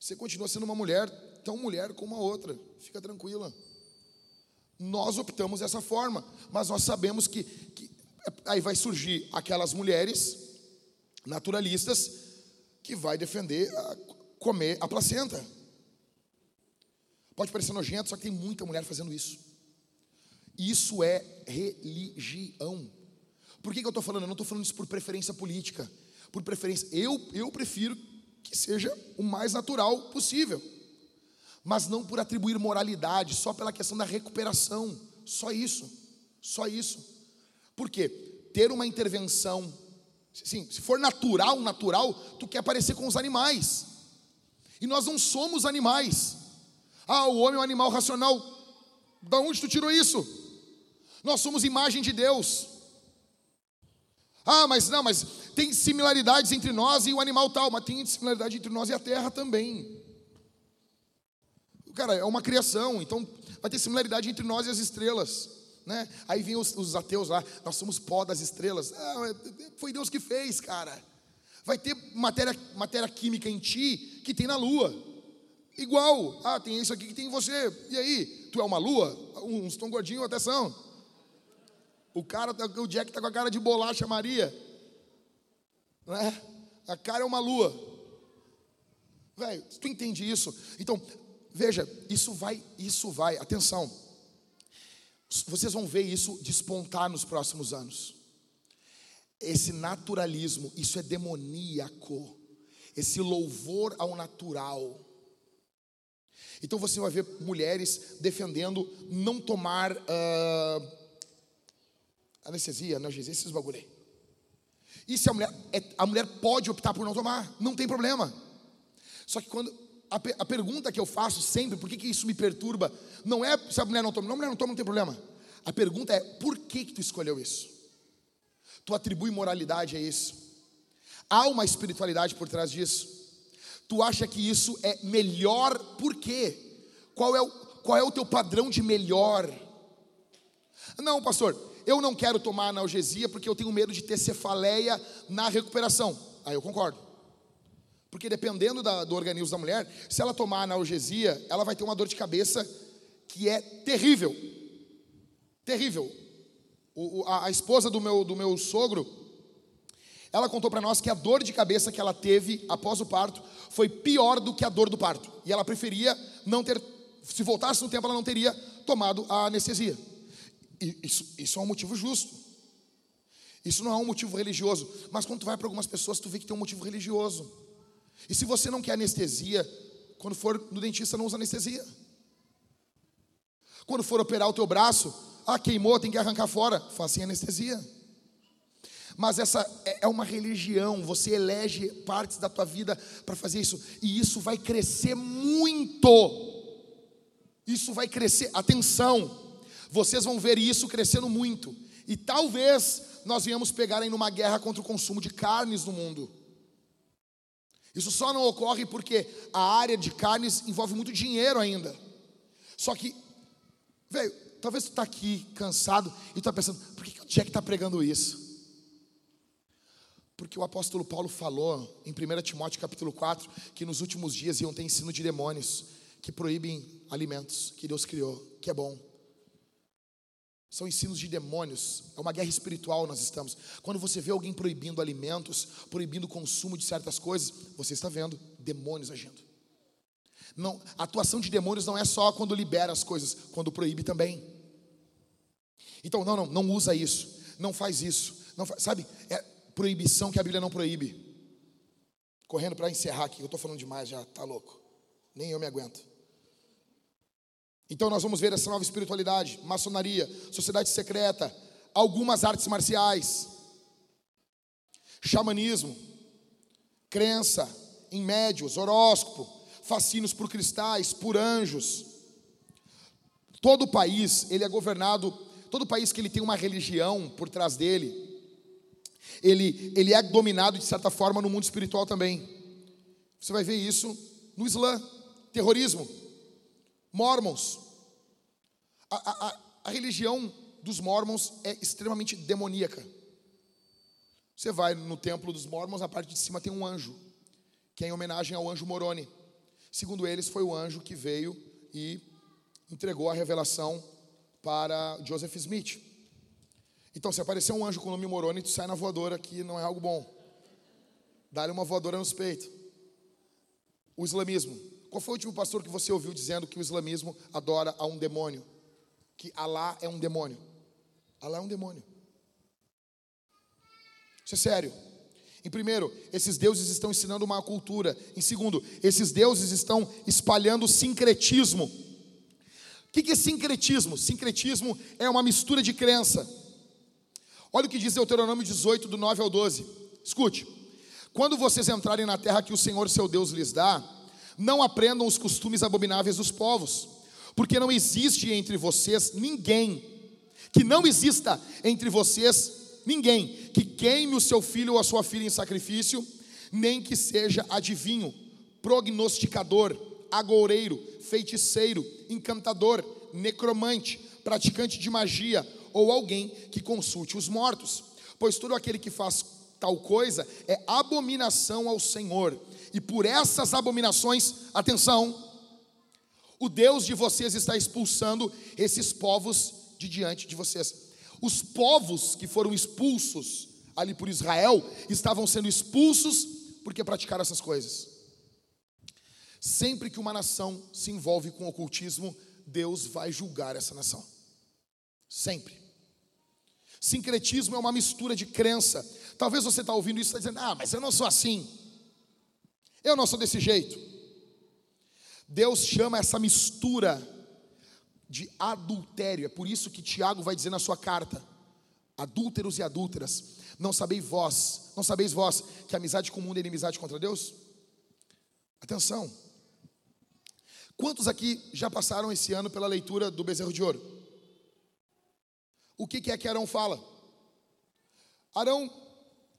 Você continua sendo uma mulher tão mulher como a outra. Fica tranquila. Nós optamos dessa forma, mas nós sabemos que, que aí vai surgir aquelas mulheres naturalistas que vai defender a comer a placenta. Pode parecer nojento, só que tem muita mulher fazendo isso. Isso é religião. Por que, que eu estou falando? Eu não estou falando isso por preferência política. Por preferência, eu, eu prefiro que seja o mais natural possível. Mas não por atribuir moralidade, só pela questão da recuperação. Só isso. Só isso. Por quê? Ter uma intervenção. Sim, se for natural, natural, tu quer parecer com os animais. E nós não somos animais. Ah, o homem é um animal racional. Da onde tu tirou isso? Nós somos imagem de Deus. Ah, mas não, mas tem similaridades entre nós e o animal tal, mas tem similaridade entre nós e a terra também. Cara, é uma criação, então vai ter similaridade entre nós e as estrelas. Né? Aí vem os, os ateus lá, nós somos pó das estrelas. Ah, foi Deus que fez, cara. Vai ter matéria, matéria química em ti que tem na lua. Igual. Ah, tem isso aqui que tem em você. E aí? Tu é uma lua? Uns tão gordinhos até são. O cara, tá, o Jack tá com a cara de bolacha Maria. Né? A cara é uma lua. Velho, tu entende isso? Então, veja, isso vai, isso vai, atenção. Vocês vão ver isso despontar nos próximos anos. Esse naturalismo, isso é demoníaco. Esse louvor ao natural. Então você vai ver mulheres defendendo não tomar uh, anestesia, analgesia, esses bagulho aí. E se a mulher, é, a mulher pode optar por não tomar, não tem problema. Só que quando a, a, pergunta que eu faço sempre, por que, que isso me perturba, não é se a mulher não toma, não, a mulher não toma, não tem problema. A pergunta é, por que que tu escolheu isso? Tu atribui moralidade a isso? Há uma espiritualidade por trás disso? Tu acha que isso é melhor, por quê? Qual é o, qual é o teu padrão de melhor? Não, pastor, eu não quero tomar analgesia porque eu tenho medo de ter cefaleia na recuperação. Aí eu concordo. Porque dependendo da, do organismo da mulher, se ela tomar analgesia, ela vai ter uma dor de cabeça que é terrível. Terrível. O, a, a, esposa do meu, do meu sogro, ela contou para nós que a dor de cabeça que ela teve após o parto foi pior do que a dor do parto. E ela preferia não ter, se voltasse no tempo, ela não teria tomado a anestesia isso, isso é um motivo justo. Isso não é um motivo religioso. Mas quando tu vai para algumas pessoas, tu vê que tem um motivo religioso. E se você não quer anestesia, quando for no dentista, não usa anestesia. Quando for operar o teu braço, ah, queimou, tem que arrancar fora, faz sem anestesia. Mas essa é, é uma religião, você elege partes da tua vida para fazer isso, e isso vai crescer muito. Isso vai crescer, atenção, vocês vão ver isso crescendo muito. E talvez nós venhamos pegar em uma guerra contra o consumo de carnes no mundo. Isso só não ocorre porque a área de carnes envolve muito dinheiro ainda. Só que, velho, talvez tu está aqui cansado e está pensando, por que, que o Jack está pregando isso? Porque o apóstolo Paulo falou em 1 Timóteo capítulo 4 que nos últimos dias iam ter ensino de demônios que proíbem alimentos que Deus criou, que é bom. São ensinos de demônios. É uma guerra espiritual nós estamos. Quando você vê alguém proibindo alimentos, proibindo o consumo de certas coisas, você está vendo demônios agindo. Não, a atuação de demônios não é só quando libera as coisas, quando proíbe também. Então, não, não, não usa isso, não faz isso, não faz, sabe? É proibição que a Bíblia não proíbe. Correndo para encerrar aqui, eu estou falando demais já, tá louco. Nem eu me aguento. Então nós vamos ver essa nova espiritualidade, maçonaria, sociedade secreta, algumas artes marciais, xamanismo, crença em médios, horóscopo, fascínios por cristais, por anjos. Todo país, ele é governado, todo país que ele tem uma religião por trás dele, ele, ele é dominado de certa forma no mundo espiritual também. Você vai ver isso no Islã, terrorismo, mormons, a, a, a religião dos mormons é extremamente demoníaca. Você vai no templo dos mormons, na parte de cima tem um anjo, que é em homenagem ao anjo Moroni. Segundo eles, foi o anjo que veio e entregou a revelação para Joseph Smith. Então, se aparecer um anjo com o nome Moroni, tu sai na voadora, que não é algo bom. Dá-lhe uma voadora nos peitos. O islamismo. Qual foi o último pastor que você ouviu dizendo que o islamismo adora a um demônio? Que Alá é um demônio. Alá é um demônio. Isso é sério. Em primeiro, esses deuses estão ensinando uma cultura. Em segundo, esses deuses estão espalhando sincretismo. O que é sincretismo? Sincretismo é uma mistura de crença. Olha o que diz Deuteronômio 18, do 9 ao 12. Escute. Quando vocês entrarem na terra que o Senhor seu Deus lhes dá, não aprendam os costumes abomináveis dos povos, porque não existe entre vocês ninguém, que não exista entre vocês ninguém que queime o seu filho ou a sua filha em sacrifício, nem que seja adivinho, prognosticador, agoureiro, feiticeiro, encantador, necromante, praticante de magia ou alguém que consulte os mortos, pois todo aquele que faz tal coisa é abominação ao Senhor. E por essas abominações, atenção, o Deus de vocês está expulsando esses povos de diante de vocês. Os povos que foram expulsos ali por Israel estavam sendo expulsos porque praticaram essas coisas. Sempre que uma nação se envolve com ocultismo, Deus vai julgar essa nação. Sempre. Sincretismo é uma mistura de crença. Talvez você está ouvindo isso e está dizendo: Ah, mas eu não sou assim. Eu não sou desse jeito. Deus chama essa mistura de adultério. É por isso que Tiago vai dizer na sua carta: adúlteros e adúlteras, não sabeis vós, não sabeis vós que amizade com o mundo é inimizade contra Deus? Atenção. Quantos aqui já passaram esse ano pela leitura do bezerro de ouro? O que, que é que Arão fala? Arão,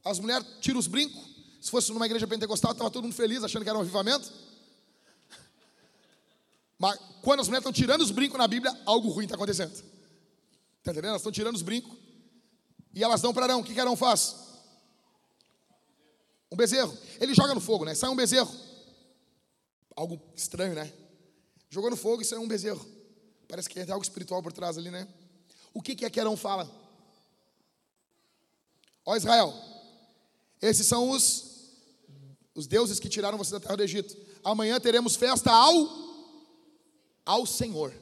as mulheres tiram os brincos. Se fosse numa igreja pentecostal, estava todo mundo feliz, achando que era um avivamento. Mas quando as mulheres estão tirando os brincos na Bíblia, algo ruim está acontecendo. Está entendendo? Elas estão tirando os brincos. E elas dão para Arão. O que, que Arão faz? Um bezerro. Ele joga no fogo, né? Sai um bezerro. Algo estranho, né? Jogou no fogo e saiu um bezerro. Parece que tem algo espiritual por trás ali, né? O que, que é que Arão fala? Ó Israel, esses são os, os deuses que tiraram você da terra do Egito. Amanhã teremos festa ao ao Senhor.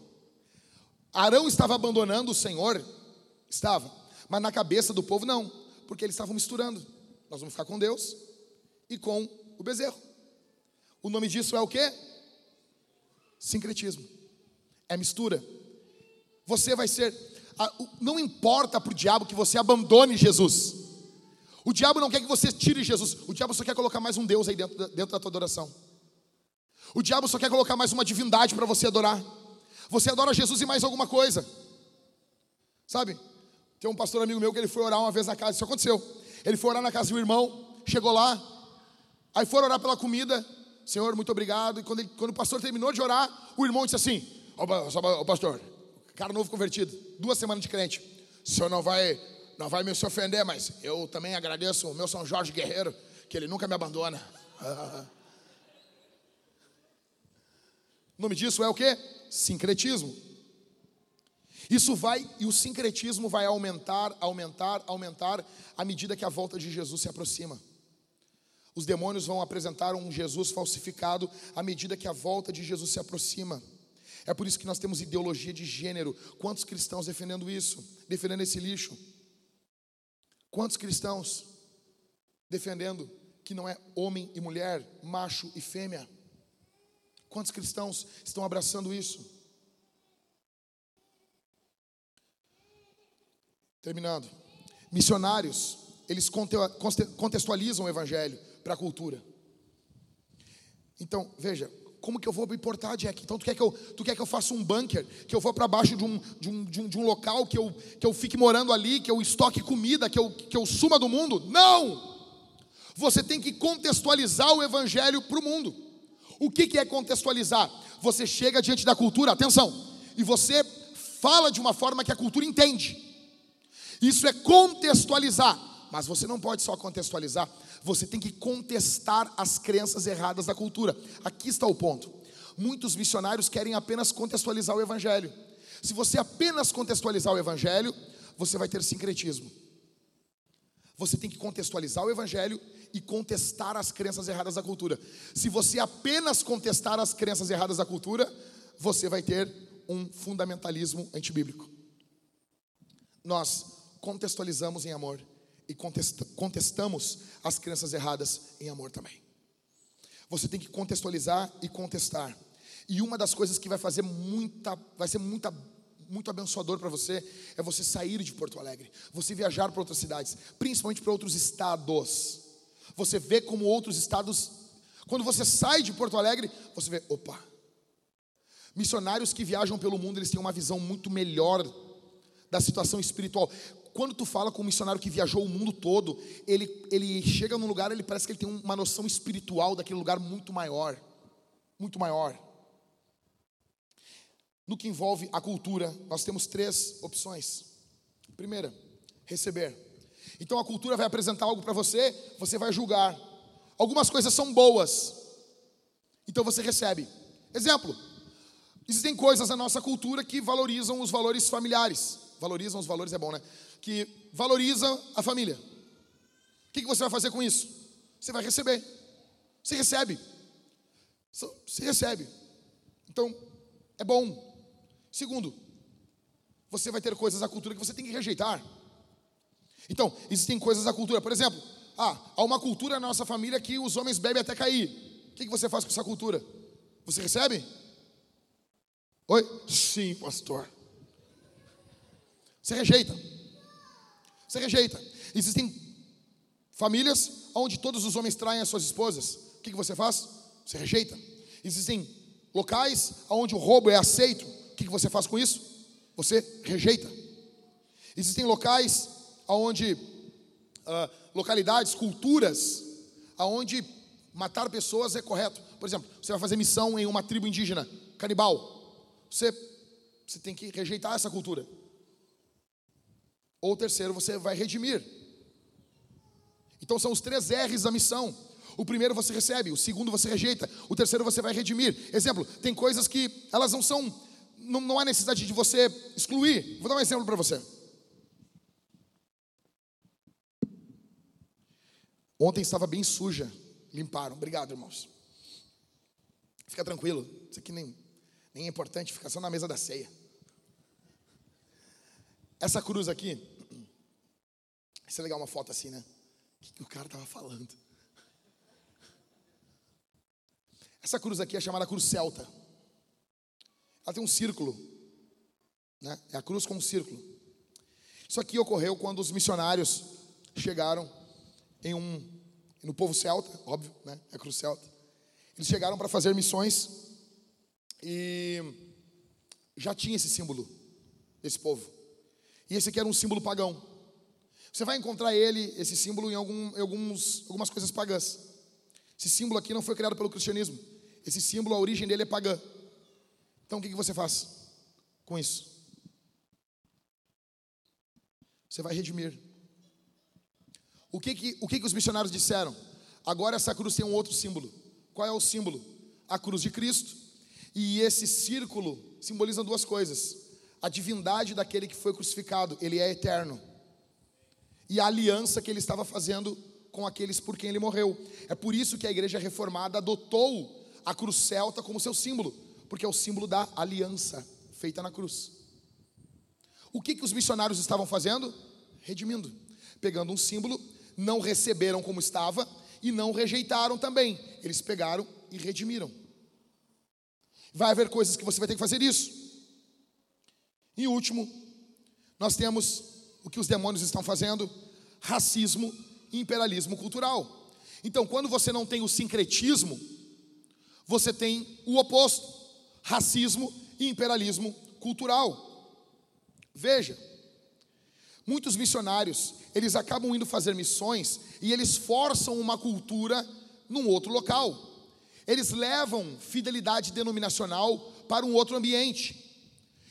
Arão estava abandonando o Senhor? Estava. Mas na cabeça do povo não, porque eles estavam misturando. Nós vamos ficar com Deus e com o bezerro. O nome disso é o quê? Sincretismo. É mistura. Você vai ser. Não importa para o diabo que você abandone Jesus. O diabo não quer que você tire Jesus. O diabo só quer colocar mais um Deus aí dentro da, dentro da tua adoração. O diabo só quer colocar mais uma divindade para você adorar. Você adora Jesus e mais alguma coisa. Sabe? Tem um pastor amigo meu que ele foi orar uma vez na casa, isso aconteceu. Ele foi orar na casa do irmão, chegou lá, aí foi orar pela comida. Senhor, muito obrigado. E quando, ele, quando o pastor terminou de orar, o irmão disse assim: Ó pastor, cara novo convertido, duas semanas de crente. O senhor não vai, não vai me se ofender, mas eu também agradeço o meu São Jorge Guerreiro, que ele nunca me abandona. O nome disso é o que? Sincretismo. Isso vai, e o sincretismo vai aumentar, aumentar, aumentar à medida que a volta de Jesus se aproxima. Os demônios vão apresentar um Jesus falsificado à medida que a volta de Jesus se aproxima. É por isso que nós temos ideologia de gênero. Quantos cristãos defendendo isso? Defendendo esse lixo? Quantos cristãos defendendo que não é homem e mulher, macho e fêmea? Quantos cristãos estão abraçando isso? Terminando. Missionários, eles contextualizam o evangelho para a cultura. Então, veja, como que eu vou me importar, Jack? Então, tu quer que eu, tu quer que eu faça um bunker, que eu vou para baixo de um, de, um, de, um, de um local, que eu, que eu fique morando ali, que eu estoque comida, que eu, que eu suma do mundo? Não! Você tem que contextualizar o evangelho para o mundo. O que, é contextualizar? Você chega diante da cultura, atenção, e você fala de uma forma que a cultura entende. Isso é contextualizar. Mas você não pode só contextualizar, você tem que contestar as crenças erradas da cultura. Aqui está o ponto. Muitos missionários querem apenas contextualizar o evangelho. Se você apenas contextualizar o evangelho, você vai ter sincretismo. Você tem que contextualizar o evangelho e contestar as crenças erradas da cultura. Se você apenas contestar as crenças erradas da cultura, você vai ter um fundamentalismo antibíblico. Nós contextualizamos em amor e contestamos as crenças erradas em amor também. Você tem que contextualizar e contestar. E uma das coisas que vai fazer muita, vai ser muita muito abençoador para você é você sair de Porto Alegre, você viajar para outras cidades, principalmente para outros estados. Você vê como outros estados, quando você sai de Porto Alegre, você vê, opa. Missionários que viajam pelo mundo, eles têm uma visão muito melhor da situação espiritual. Quando tu fala com um missionário que viajou o mundo todo, ele, ele chega num lugar, ele parece que ele tem uma noção espiritual daquele lugar muito maior, muito maior. No que envolve a cultura, nós temos três opções. Primeira, receber. Então a cultura vai apresentar algo para você, você vai julgar. Algumas coisas são boas, então você recebe. Exemplo: existem coisas na nossa cultura que valorizam os valores familiares. Valorizam os valores, é bom, né? Que valorizam a família. O que você vai fazer com isso? Você vai receber. Você recebe. Você recebe. Então, é bom. Segundo, você vai ter coisas da cultura que você tem que rejeitar. Então, existem coisas da cultura, por exemplo, ah, há uma cultura na nossa família que os homens bebem até cair. O que você faz com essa cultura? Você recebe? Oi? Sim, pastor. Você rejeita. Você rejeita. Existem famílias onde todos os homens traem as suas esposas. O que você faz? Você rejeita. Existem locais onde o roubo é aceito que, que você faz com isso? Você rejeita. Existem locais onde, uh, localidades, culturas, aonde matar pessoas é correto. Por exemplo, você vai fazer missão em uma tribo indígena, canibal. Você, você tem que rejeitar essa cultura. Ou terceiro, você vai redimir. Então são os três R's da missão. O primeiro você recebe, o segundo você rejeita, o terceiro você vai redimir. Exemplo, tem coisas que elas não são não, não há necessidade de você excluir. Vou dar um exemplo para você. Ontem estava bem suja, limparam. Obrigado, irmãos. Fica tranquilo, isso aqui nem, nem é importante, fica só na mesa da ceia. Essa cruz aqui, isso é legal uma foto assim, né? O que, que o cara estava falando? Essa cruz aqui é chamada cruz celta. Ela tem um círculo, né? É a cruz com um círculo. Isso aqui ocorreu quando os missionários chegaram em um no povo celta, óbvio, né? É a cruz celta. Eles chegaram para fazer missões e já tinha esse símbolo desse povo. E esse aqui era um símbolo pagão. Você vai encontrar ele, esse símbolo, em, algum, em alguns, algumas coisas pagãs. Esse símbolo aqui não foi criado pelo cristianismo. Esse símbolo, a origem dele é pagã. Então o que, você faz com isso? Você vai redimir. O que, que, o que, que os missionários disseram? Agora essa cruz tem um outro símbolo. Qual é o símbolo? A cruz de Cristo. E esse círculo simboliza duas coisas: a divindade daquele que foi crucificado, ele é eterno, e a aliança que ele estava fazendo com aqueles por quem ele morreu. É por isso que a igreja reformada adotou a cruz celta como seu símbolo porque é o símbolo da aliança feita na cruz. O que, que os missionários estavam fazendo? Redimindo, pegando um símbolo, não receberam como estava e não rejeitaram também, eles pegaram e redimiram. Vai haver coisas que você vai ter que fazer isso. E último, nós temos o que os demônios estão fazendo: racismo e imperialismo cultural. Então, quando você não tem o sincretismo, você tem o oposto racismo e imperialismo cultural. Veja, muitos missionários, eles acabam indo fazer missões e eles forçam uma cultura num outro local. Eles levam fidelidade denominacional para um outro ambiente.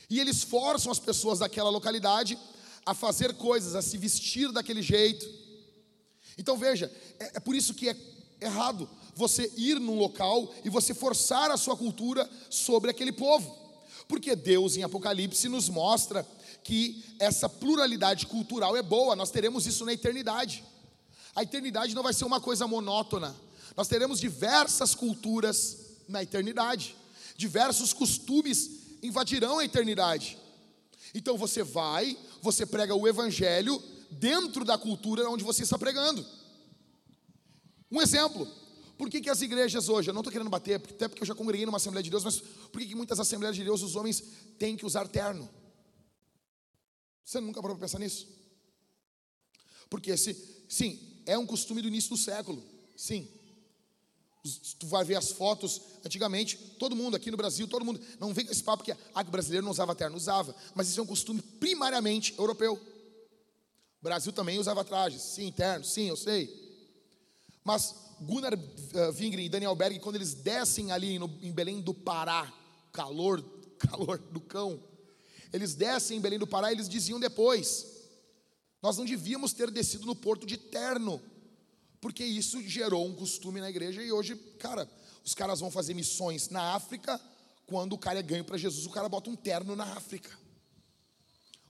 E eles forçam as pessoas daquela localidade a fazer coisas, a se vestir daquele jeito. Então veja, é, é por isso que é errado você ir num local e você forçar a sua cultura sobre aquele povo. Porque Deus em Apocalipse nos mostra que essa pluralidade cultural é boa, nós teremos isso na eternidade. A eternidade não vai ser uma coisa monótona, nós teremos diversas culturas na eternidade, diversos costumes invadirão a eternidade. Então você vai, você prega o evangelho dentro da cultura onde você está pregando. Um exemplo, por que, que as igrejas hoje, eu não estou querendo bater, até porque eu já congreguei numa Assembleia de Deus, mas por que, que muitas Assembleias de Deus os homens têm que usar terno? Você nunca parou para pensar nisso? Porque se, sim, é um costume do início do século, sim. Tu vai ver as fotos, antigamente, todo mundo aqui no Brasil, todo mundo, não vem com esse papo que, ah, que o brasileiro não usava terno, usava, mas isso é um costume primariamente europeu. O Brasil também usava trajes, sim, terno, sim, eu sei. Mas Gunnar Wingren eh, e Daniel Berg, quando eles descem ali no, em Belém do Pará, calor, calor do cão, eles descem em Belém do Pará, eles diziam depois: nós não devíamos ter descido no porto de terno, porque isso gerou um costume na igreja e hoje, cara, os caras vão fazer missões na África, quando o cara é ganho para Jesus, o cara bota um terno na África.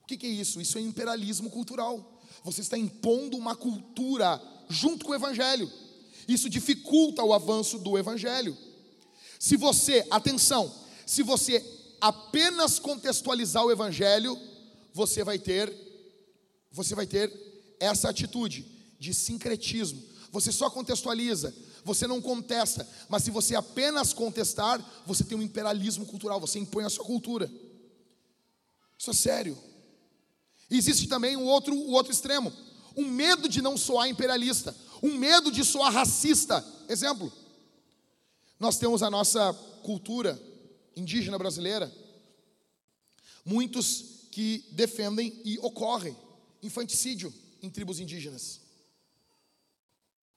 O que, que é isso? Isso é imperialismo cultural. Você está impondo uma cultura junto com o evangelho. Isso dificulta o avanço do evangelho. Se você, atenção, se você apenas contextualizar o evangelho, você vai ter você vai ter essa atitude de sincretismo. Você só contextualiza, você não contesta, mas se você apenas contestar, você tem um imperialismo cultural, você impõe a sua cultura. Isso é sério. Existe também o outro, o outro extremo, um medo de não soar imperialista, um medo de soar racista. Exemplo, nós temos a nossa cultura indígena brasileira, muitos que defendem e ocorre infanticídio em tribos indígenas.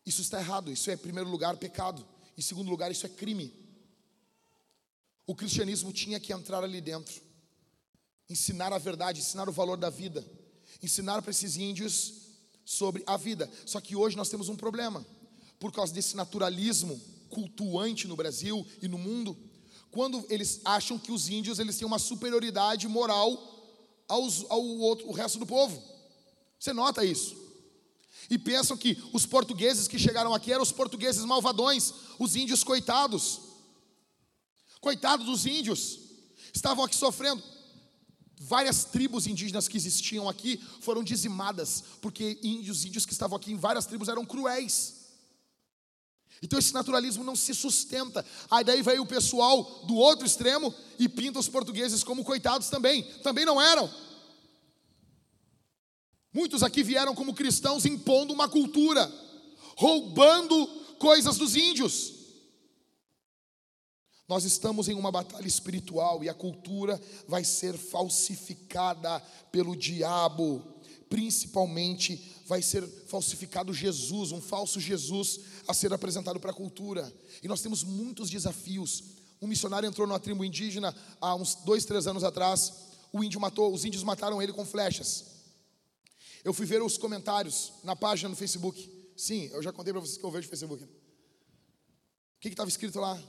Isso está errado, isso é, em primeiro lugar, pecado, em segundo lugar, isso é crime. O cristianismo tinha que entrar ali dentro, ensinar a verdade, ensinar o valor da vida, ensinar para esses índios sobre a vida. Só que hoje nós temos um problema, por causa desse naturalismo cultuante no Brasil e no mundo, quando eles acham que os índios eles têm uma superioridade moral aos, ao outro, o resto do povo. Você nota isso? E pensam que os portugueses que chegaram aqui eram os portugueses malvadões, os índios coitados. Coitados dos índios, estavam aqui sofrendo. Várias tribos indígenas que existiam aqui foram dizimadas, porque índios, índios que estavam aqui em várias tribos eram cruéis. Então esse naturalismo não se sustenta. Aí daí veio o pessoal do outro extremo e pinta os portugueses como coitados também. Também não eram. Muitos aqui vieram como cristãos impondo uma cultura, roubando coisas dos índios. Nós estamos em uma batalha espiritual e a cultura vai ser falsificada pelo diabo, principalmente vai ser falsificado Jesus, um falso Jesus a ser apresentado para a cultura. E nós temos muitos desafios. Um missionário entrou numa tribo indígena há uns dois, três anos atrás. O índio matou, os índios mataram ele com flechas. Eu fui ver os comentários na página no Facebook. Sim, eu já contei para vocês que eu vejo no Facebook. O que estava escrito lá?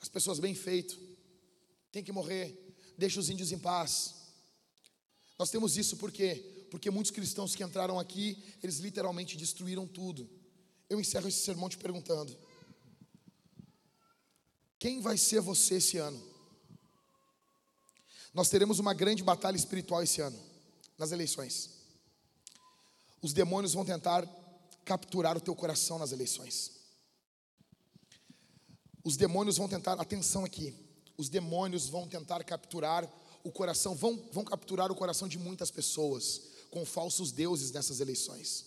As pessoas bem feito, tem que morrer, deixa os índios em paz. Nós temos isso porque porque muitos cristãos que entraram aqui, eles literalmente destruíram tudo. Eu encerro esse sermão te perguntando: quem vai ser você esse ano? Nós teremos uma grande batalha espiritual esse ano, nas eleições. Os demônios vão tentar capturar o teu coração nas eleições. Os demônios vão tentar, atenção aqui, os demônios vão tentar capturar o coração, vão, vão capturar o coração de muitas pessoas com falsos deuses nessas eleições.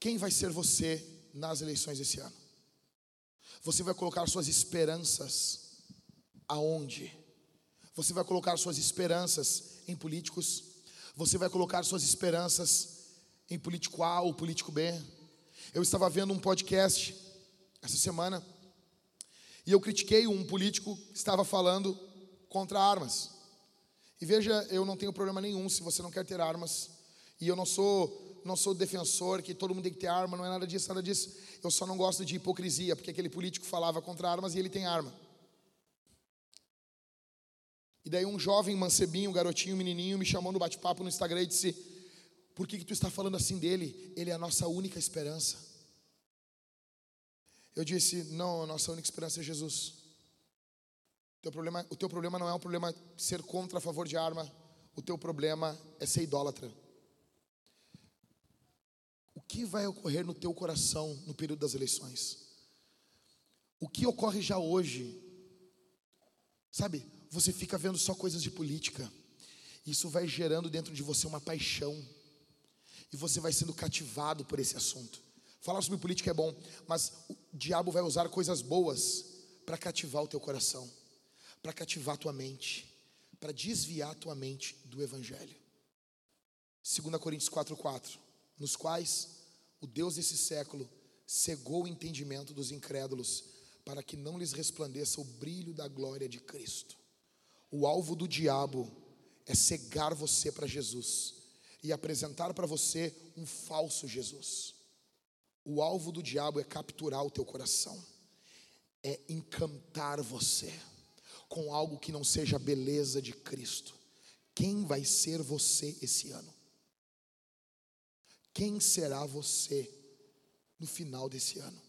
Quem vai ser você nas eleições esse ano? Você vai colocar suas esperanças aonde? Você vai colocar suas esperanças em políticos? Você vai colocar suas esperanças em político A ou político B? Eu estava vendo um podcast essa semana e eu critiquei um político que estava falando contra armas. E veja, eu não tenho problema nenhum se você não quer ter armas. E eu não sou não sou defensor que todo mundo tem que ter arma, não é nada disso, nada disso. Eu só não gosto de hipocrisia, porque aquele político falava contra armas e ele tem arma. E daí um jovem mancebinho, um garotinho, um menininho, me chamou no bate-papo no Instagram e disse: Por que, que tu está falando assim dele? Ele é a nossa única esperança. Eu disse: Não, a nossa única esperança é Jesus. O teu problema, o teu problema não é um problema ser contra a favor de arma, o teu problema é ser idólatra. O que vai ocorrer no teu coração no período das eleições? O que ocorre já hoje? Sabe, você fica vendo só coisas de política. Isso vai gerando dentro de você uma paixão. E você vai sendo cativado por esse assunto. Falar sobre política é bom, mas o diabo vai usar coisas boas para cativar o teu coração, para cativar a tua mente, para desviar a tua mente do evangelho. 2 Coríntios 4:4, nos quais o Deus desse século cegou o entendimento dos incrédulos, para que não lhes resplandeça o brilho da glória de Cristo. O alvo do diabo é cegar você para Jesus e apresentar para você um falso Jesus. O alvo do diabo é capturar o teu coração, é encantar você com algo que não seja a beleza de Cristo. Quem vai ser você esse ano? Quem será você no final desse ano?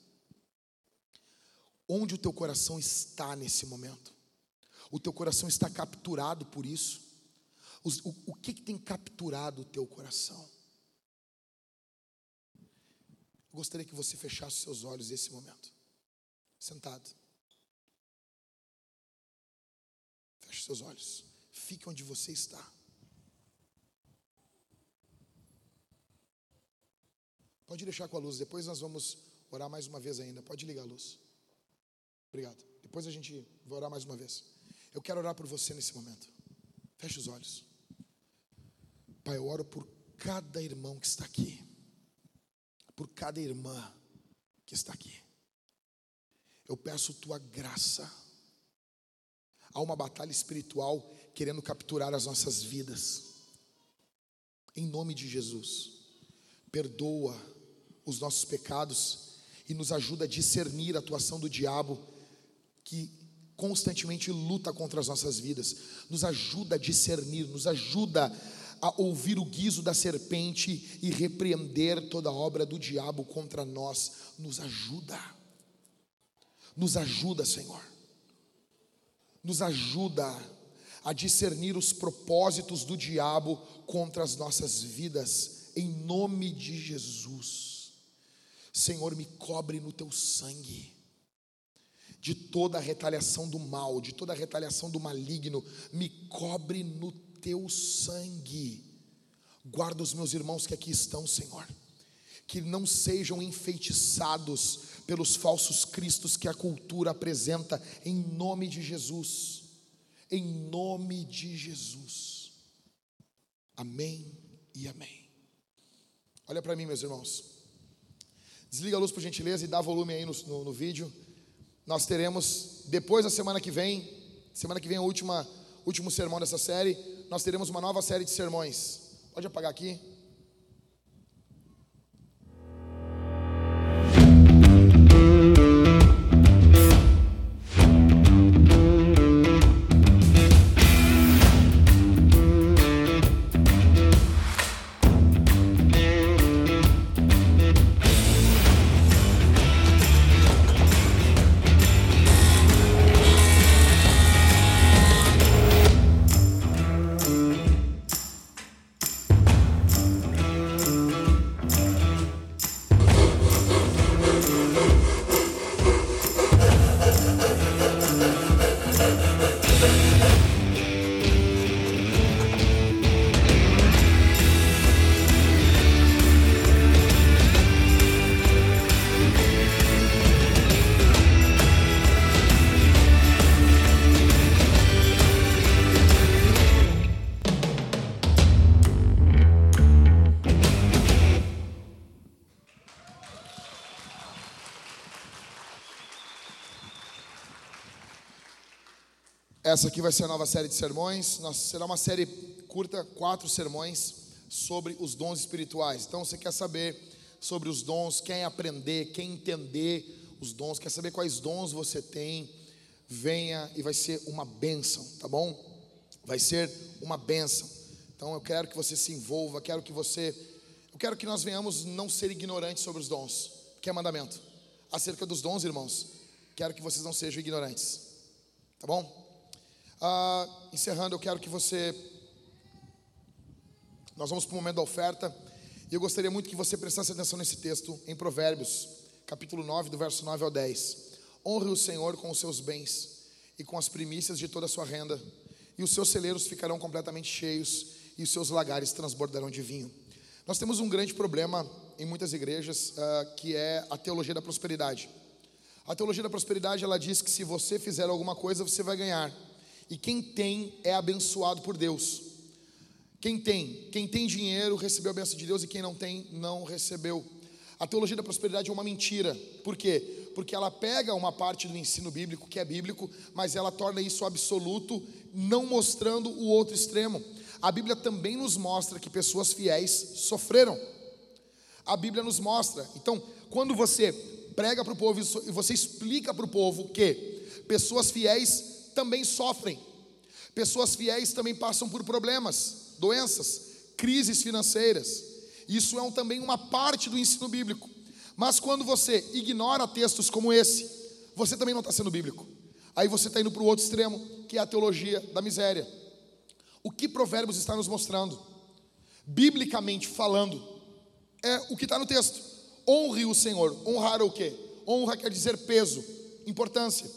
Onde o teu coração está nesse momento? O teu coração está capturado por isso? O, o, o que, que tem capturado o teu coração? Eu gostaria que você fechasse seus olhos nesse momento, sentado. Feche seus olhos. Fique onde você está. Pode deixar com a luz, depois nós vamos orar mais uma vez ainda. Pode ligar a luz. Obrigado. Depois a gente vai orar mais uma vez. Eu quero orar por você nesse momento. Feche os olhos. Pai, eu oro por cada irmão que está aqui, por cada irmã que está aqui. Eu peço tua graça. Há uma batalha espiritual querendo capturar as nossas vidas. Em nome de Jesus, perdoa os nossos pecados e nos ajuda a discernir a atuação do diabo que constantemente luta contra as nossas vidas, nos ajuda a discernir, nos ajuda a ouvir o guiso da serpente e repreender toda obra do diabo contra nós. Nos ajuda, nos ajuda, Senhor, nos ajuda a discernir os propósitos do diabo contra as nossas vidas, em nome de Jesus. Senhor, me cobre no teu sangue de toda a retaliação do mal, de toda a retaliação do maligno, me cobre no teu sangue. Guarda os meus irmãos que aqui estão, Senhor, que não sejam enfeitiçados pelos falsos cristos que a cultura apresenta, em nome de Jesus, em nome de Jesus. Amém e amém. Olha para mim, meus irmãos. Desliga a luz por gentileza e dá volume aí no, no, no vídeo nós teremos, depois da semana que vem, semana que vem é o último sermão dessa série, nós teremos uma nova série de sermões. Pode apagar aqui. Essa aqui vai ser a nova série de sermões. Nossa, será uma série curta, quatro sermões sobre os dons espirituais. Então, você quer saber sobre os dons, quer aprender, quer entender os dons, quer saber quais dons você tem, venha e vai ser uma bênção, tá bom? Vai ser uma bênção. Então, eu quero que você se envolva, quero que você, eu quero que nós venhamos não ser ignorantes sobre os dons, que é mandamento. Acerca dos dons, irmãos, quero que vocês não sejam ignorantes, tá bom? Ah, encerrando, eu quero que você. Nós vamos para o momento da oferta. E eu gostaria muito que você prestasse atenção nesse texto em Provérbios, capítulo 9, do verso 9 ao 10. Honre o Senhor com os seus bens e com as primícias de toda a sua renda, e os seus celeiros ficarão completamente cheios, e os seus lagares transbordarão de vinho. Nós temos um grande problema em muitas igrejas, uh, que é a teologia da prosperidade. A teologia da prosperidade ela diz que se você fizer alguma coisa, você vai ganhar. E quem tem é abençoado por Deus. Quem tem, quem tem dinheiro recebeu a bênção de Deus e quem não tem não recebeu. A teologia da prosperidade é uma mentira. Por quê? Porque ela pega uma parte do ensino bíblico que é bíblico, mas ela torna isso absoluto, não mostrando o outro extremo. A Bíblia também nos mostra que pessoas fiéis sofreram. A Bíblia nos mostra. Então, quando você prega para o povo e você explica para o povo que pessoas fiéis também sofrem. Pessoas fiéis também passam por problemas, doenças, crises financeiras. Isso é um, também uma parte do ensino bíblico. Mas quando você ignora textos como esse, você também não está sendo bíblico. Aí você está indo para o outro extremo, que é a teologia da miséria. O que Provérbios está nos mostrando? Biblicamente falando, é o que está no texto. Honre o Senhor. Honrar o quê? Honra quer dizer peso, importância.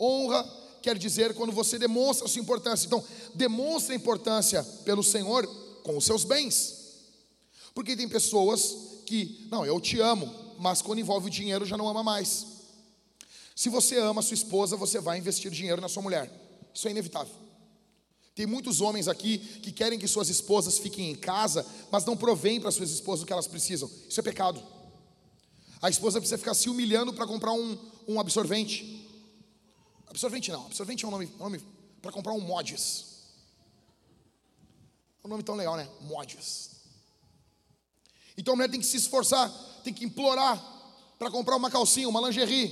Honra quer dizer quando você demonstra a sua importância. Então, demonstra a importância pelo Senhor com os seus bens. Porque tem pessoas que, não, eu te amo, mas quando envolve o dinheiro já não ama mais. Se você ama a sua esposa, você vai investir dinheiro na sua mulher. Isso é inevitável. Tem muitos homens aqui que querem que suas esposas fiquem em casa, mas não provém para suas esposas o que elas precisam. Isso é pecado. A esposa precisa ficar se humilhando para comprar um, um absorvente. Absorvente não, absorvente é um nome, nome para comprar um mods. É um nome tão legal, né? Mods. Então a mulher tem que se esforçar, tem que implorar para comprar uma calcinha, uma lingerie.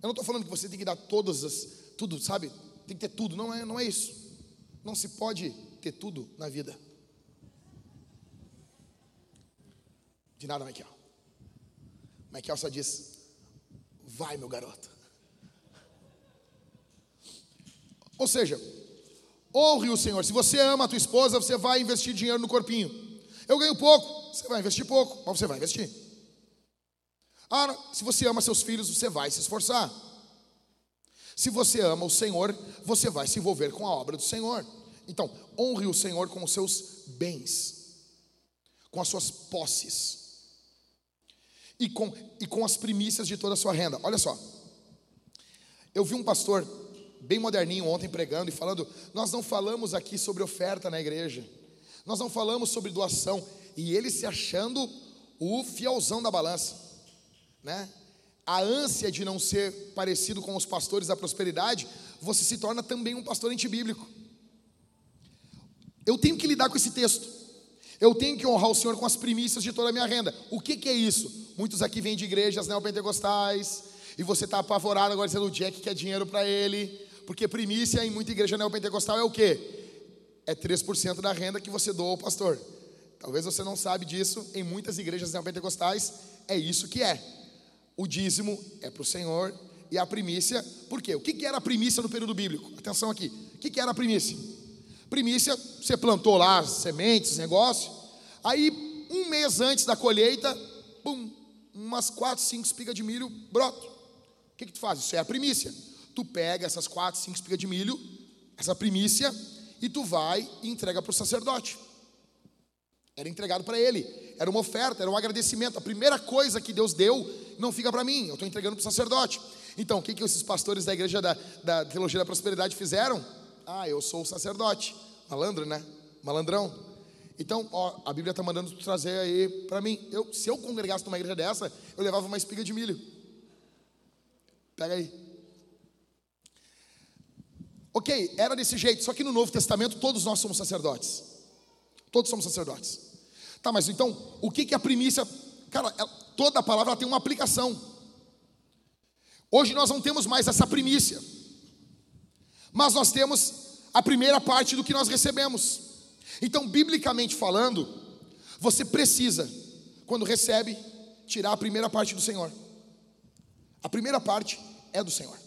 Eu não estou falando que você tem que dar todas as, tudo, sabe? Tem que ter tudo. Não é, não é isso. Não se pode ter tudo na vida. De nada, Michael. Michael só diz: Vai, meu garoto. Ou seja, honre o Senhor. Se você ama a tua esposa, você vai investir dinheiro no corpinho. Eu ganho pouco, você vai investir pouco, mas você vai investir. Ah, se você ama seus filhos, você vai se esforçar. Se você ama o Senhor, você vai se envolver com a obra do Senhor. Então, honre o Senhor com os seus bens, com as suas posses e com, e com as primícias de toda a sua renda. Olha só, eu vi um pastor bem moderninho ontem pregando e falando: nós não falamos aqui sobre oferta na igreja, nós não falamos sobre doação, e ele se achando o fielzão da balança, né? A ânsia de não ser parecido com os pastores da prosperidade, você se torna também um pastor antibíblico. Eu tenho que lidar com esse texto. Eu tenho que honrar o Senhor com as primícias de toda a minha renda. O que, que é isso? Muitos aqui vêm de igrejas neopentecostais, e você está apavorado agora dizendo o Jack quer dinheiro para ele. Porque primícia em muita igreja neopentecostal é o quê? É 3% da renda que você doa ao pastor. Talvez você não sabe disso, em muitas igrejas neopentecostais é isso que é. O dízimo é para o Senhor e a primícia, por quê? O que era a primícia no período bíblico? Atenção aqui, o que era a primícia? Primícia, você plantou lá sementes, negócio, aí um mês antes da colheita, pum, umas quatro, cinco espigas de milho brotam. O que, que tu faz? Isso é a primícia tu pega essas quatro, cinco espigas de milho, essa primícia, e tu vai e entrega para o sacerdote. Era entregado para ele, era uma oferta, era um agradecimento. A primeira coisa que Deus deu não fica para mim, eu estou entregando para o sacerdote. Então, o que, que esses pastores da igreja da, da Teologia da Prosperidade fizeram? Ah, eu sou o sacerdote. Malandro, né? Malandrão. Então, ó, a Bíblia está mandando tu trazer aí para mim. Eu, se eu congregasse numa igreja dessa, eu levava uma espiga de milho. Pega aí. Ok, era desse jeito, só que no Novo Testamento todos nós somos sacerdotes. Todos somos sacerdotes. Tá, mas então, o que que a primícia? Cara, ela- toda a palavra tem uma aplicação. Hoje nós não temos mais essa primícia. Mas nós temos a primeira parte do que nós recebemos. Então, biblicamente falando, você precisa, quando recebe, tirar a primeira parte do Senhor. A primeira parte é do Senhor.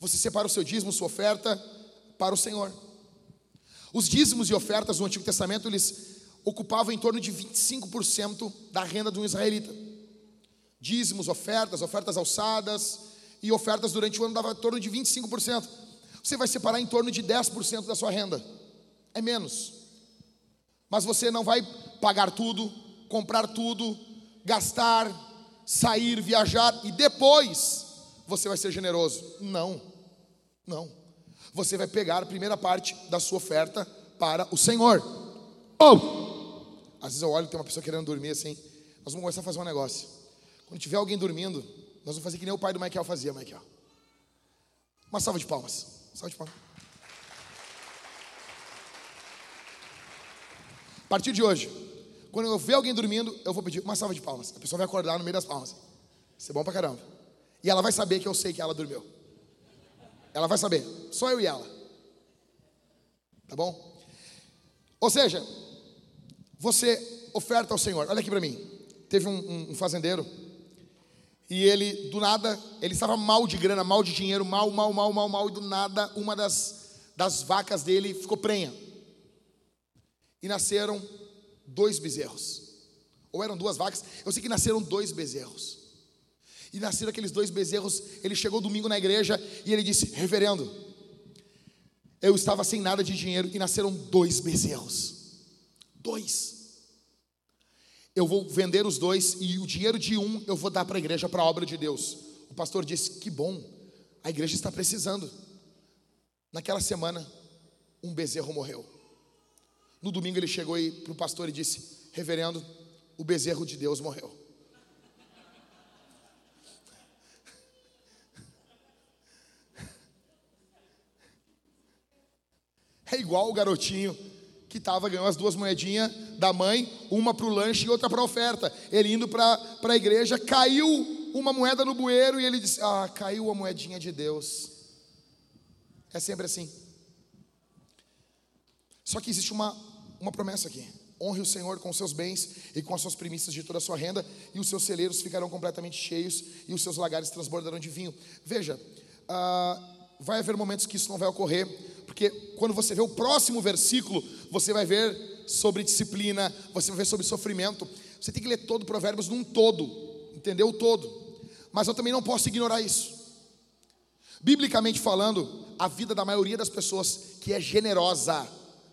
Você separa o seu dízimo, sua oferta para o Senhor. Os dízimos e ofertas no Antigo Testamento, eles ocupavam em torno de 25% da renda de um israelita. Dízimos, ofertas, ofertas alçadas e ofertas durante o ano dava em torno de 25%. Você vai separar em torno de 10% da sua renda. É menos. Mas você não vai pagar tudo, comprar tudo, gastar, sair, viajar e depois você vai ser generoso. Não. Não. Você vai pegar a primeira parte da sua oferta para o Senhor. Ou, às vezes eu olho tem uma pessoa querendo dormir assim. Nós vamos começar a fazer um negócio. Quando tiver alguém dormindo, nós vamos fazer que nem o pai do Michael fazia, Michael. Uma salva de palmas. Salva de palmas. A partir de hoje, quando eu ver alguém dormindo, eu vou pedir uma salva de palmas. A pessoa vai acordar no meio das palmas. Isso é bom pra caramba. E ela vai saber que eu sei que ela dormiu. Ela vai saber. Só eu e ela. Tá bom? Ou seja, você oferta ao Senhor. Olha aqui para mim. Teve um, um- um fazendeiro e ele, do nada, ele estava mal de grana, mal de dinheiro, mal, mal, mal, mal, mal, e do nada, uma das, das vacas dele ficou prenha. E nasceram dois bezerros. Ou eram duas vacas, eu sei que nasceram dois bezerros. E nasceram aqueles dois bezerros. Ele chegou domingo na igreja e ele disse: Reverendo, eu estava sem nada de dinheiro e nasceram dois bezerros. Dois. Eu vou vender os dois e o dinheiro de um eu vou dar para a igreja, para a obra de Deus. O pastor disse: Que bom, a igreja está precisando. Naquela semana, um bezerro morreu. No domingo ele chegou para o pastor e disse: Reverendo, o bezerro de Deus morreu. É igual o garotinho que estava ganhando as duas moedinhas da mãe, uma para o lanche e outra para a oferta. Ele indo para a igreja, caiu uma moeda no bueiro e ele disse: Ah, caiu a moedinha de Deus. É sempre assim. Só que existe uma, uma promessa aqui. Honre o Senhor com os seus bens e com as suas primícias de toda a sua renda, e os seus celeiros ficarão completamente cheios, e os seus lagares transbordarão de vinho. Veja, ah, vai haver momentos que isso não vai ocorrer, porque quando você vê o próximo versículo, você vai ver sobre disciplina, você vai ver sobre sofrimento. Você tem que ler todo o Provérbios num todo, entendeu? O todo. Mas eu também não posso ignorar isso. Biblicamente falando, a vida da maioria das pessoas que é generosa,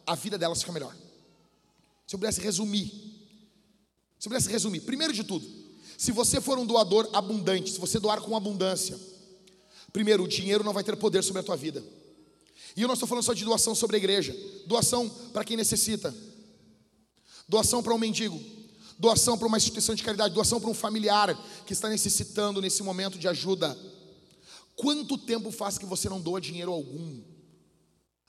a vida delas fica melhor. Se eu pudesse resumir, se eu pudesse resumir, primeiro de tudo, se você for um doador abundante, se você doar com abundância, primeiro, o dinheiro não vai ter poder sobre a tua vida. E eu não estou falando só de doação sobre a igreja, doação para quem necessita, doação para um mendigo, doação para uma instituição de caridade, doação para um familiar que está necessitando nesse momento de ajuda. Quanto tempo faz que você não doa dinheiro algum?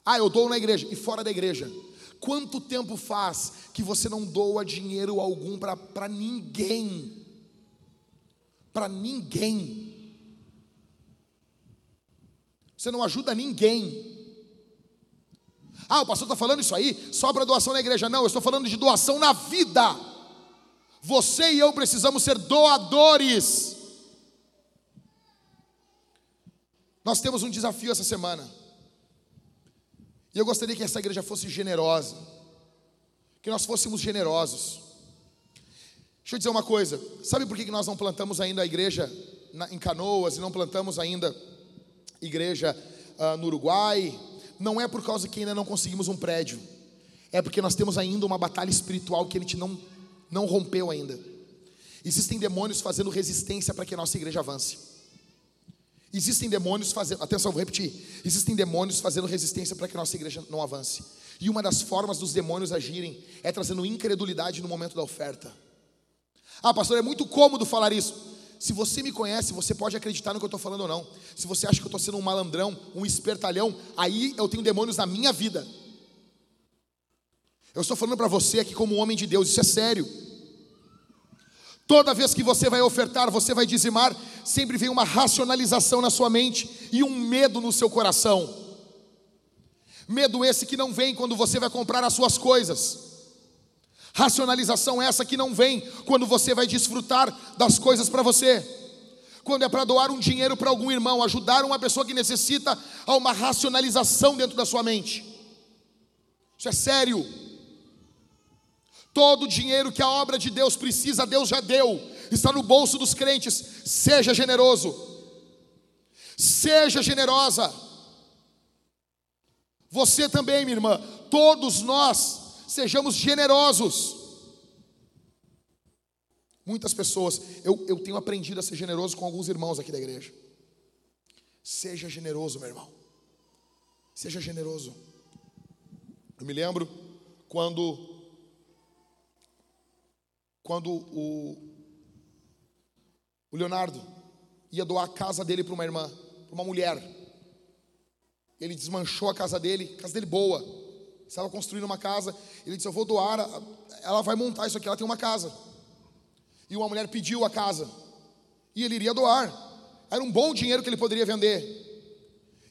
Ah, eu dou na igreja e fora da igreja. Quanto tempo faz que você não doa dinheiro algum para ninguém? Para ninguém. Você não ajuda ninguém. Ah, o pastor está falando isso aí só para doação na igreja. Não, eu estou falando de doação na vida. Você e eu precisamos ser doadores. Nós temos um desafio essa semana. E eu gostaria que essa igreja fosse generosa. Que nós fôssemos generosos. Deixa eu dizer uma coisa. Sabe por que nós não plantamos ainda a igreja em Canoas e não plantamos ainda igreja ah, no Uruguai? Não é por causa que ainda não conseguimos um prédio. É porque nós temos ainda uma batalha espiritual que a gente não, não rompeu ainda. Existem demônios fazendo resistência para que a nossa igreja avance. Existem demônios fazendo, atenção, vou repetir. Existem demônios fazendo resistência para que a nossa igreja não avance. E uma das formas dos demônios agirem é trazendo incredulidade no momento da oferta. Ah, pastor, é muito cômodo falar isso. Se você me conhece, você pode acreditar no que eu estou falando ou não. Se você acha que eu estou sendo um malandrão, um espertalhão, aí eu tenho demônios na minha vida. Eu estou falando para você aqui como homem de Deus, isso é sério. Toda vez que você vai ofertar, você vai dizimar, sempre vem uma racionalização na sua mente e um medo no seu coração. Medo esse que não vem quando você vai comprar as suas coisas. Racionalização essa que não vem quando você vai desfrutar das coisas para você. Quando é para doar um dinheiro para algum irmão, ajudar uma pessoa que necessita, há uma racionalização dentro da sua mente. Isso é sério. Todo o dinheiro que a obra de Deus precisa, Deus já deu, está no bolso dos crentes. Seja generoso, seja generosa. Você também, minha irmã, todos nós, sejamos generosos. Muitas pessoas, eu, eu tenho aprendido a ser generoso com alguns irmãos aqui da igreja. Seja generoso, meu irmão. Seja generoso. Eu me lembro quando quando o, o Leonardo ia doar a casa dele para uma irmã, para uma mulher. Ele desmanchou a casa dele, casa dele boa. Estava construindo uma casa. Ele disse: Eu vou doar, ela vai montar isso aqui, ela tem uma casa. E uma mulher pediu a casa. E ele iria doar. Era um bom dinheiro que ele poderia vender.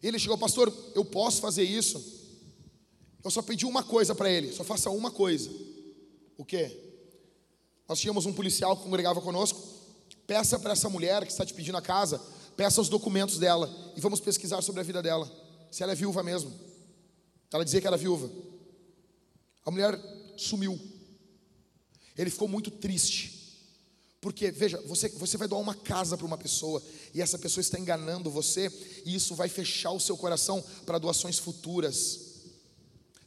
Ele chegou, pastor, eu posso fazer isso? Eu só pedi uma coisa para ele, só faça uma coisa. O quê? Nós tínhamos um policial que congregava conosco. Peça para essa mulher que está te pedindo a casa, peça os documentos dela e vamos pesquisar sobre a vida dela. Se ela é viúva mesmo. Ela dizia que era viúva. A mulher sumiu. Ele ficou muito triste. Porque, veja, você, você vai doar uma casa para uma pessoa e essa pessoa está enganando você, e isso vai fechar o seu coração para doações futuras.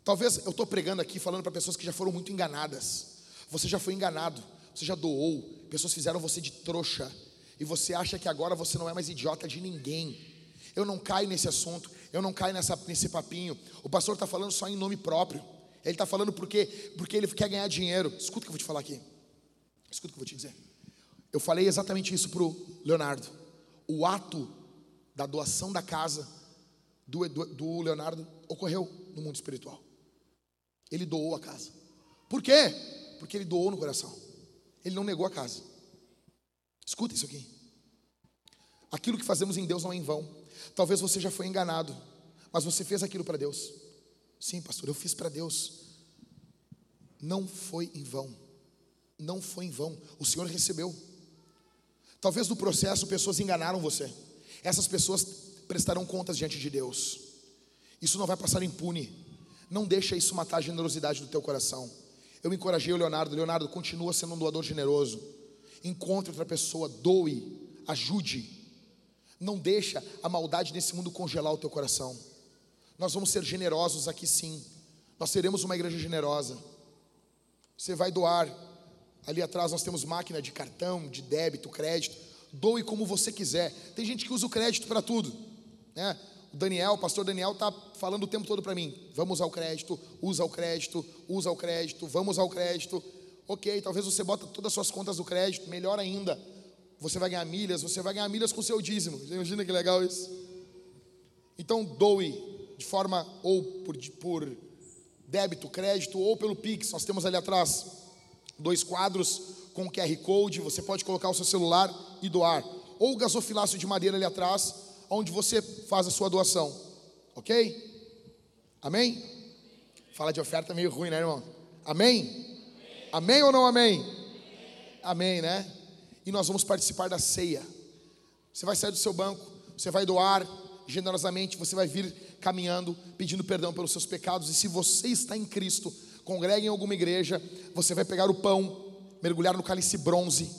Talvez eu estou pregando aqui falando para pessoas que já foram muito enganadas. Você já foi enganado, você já doou, pessoas fizeram você de trouxa, e você acha que agora você não é mais idiota de ninguém. Eu não caio nesse assunto, eu não caio nessa, nesse papinho. O pastor está falando só em nome próprio. Ele está falando porque, porque ele quer ganhar dinheiro. Escuta o que eu vou te falar aqui. Escuta o que eu vou te dizer. Eu falei exatamente isso para o Leonardo. O ato da doação da casa do, do, do Leonardo ocorreu no mundo espiritual. Ele doou a casa. Por quê? Porque ele doou no coração. Ele não negou a casa. Escuta isso aqui. Aquilo que fazemos em Deus não é em vão. Talvez você já foi enganado, mas você fez aquilo para Deus. Sim, pastor, eu fiz para Deus. Não foi em vão. Não foi em vão. O Senhor recebeu. Talvez no processo pessoas enganaram você. Essas pessoas prestarão contas diante de Deus. Isso não vai passar impune. Não deixa isso matar a generosidade do teu coração. Eu encorajei o Leonardo. Leonardo, continua sendo um doador generoso. Encontre outra pessoa, doe, ajude. Não deixa a maldade desse mundo congelar o teu coração. Nós vamos ser generosos aqui sim. Nós seremos uma igreja generosa. Você vai doar. Ali atrás nós temos máquina de cartão, de débito, crédito. Doe como você quiser. Tem gente que usa o crédito para tudo. Né? o Daniel, o pastor Daniel está falando o tempo todo para mim: vamos ao crédito, usa o crédito, usa o crédito, vamos ao crédito. Ok, talvez você bota todas as suas contas do crédito, melhor ainda, você vai ganhar milhas, você vai ganhar milhas com seu dízimo. Imagina que legal isso? Então doe de forma ou por, por débito, crédito ou pelo Pix. Nós temos ali atrás dois quadros com QR Code, você pode colocar o seu celular e doar. Ou o gasofilácio de madeira ali atrás, onde você faz a sua doação. Ok? Amém? Fala de oferta meio ruim, né, irmão? Amém? Amém ou não amém? Amém, né? Nós vamos participar da ceia. Você vai sair do seu banco, você vai doar generosamente, você vai vir caminhando, pedindo perdão pelos seus pecados. E se você está em Cristo, congrega em alguma igreja, você vai pegar o pão, mergulhar no cálice bronze,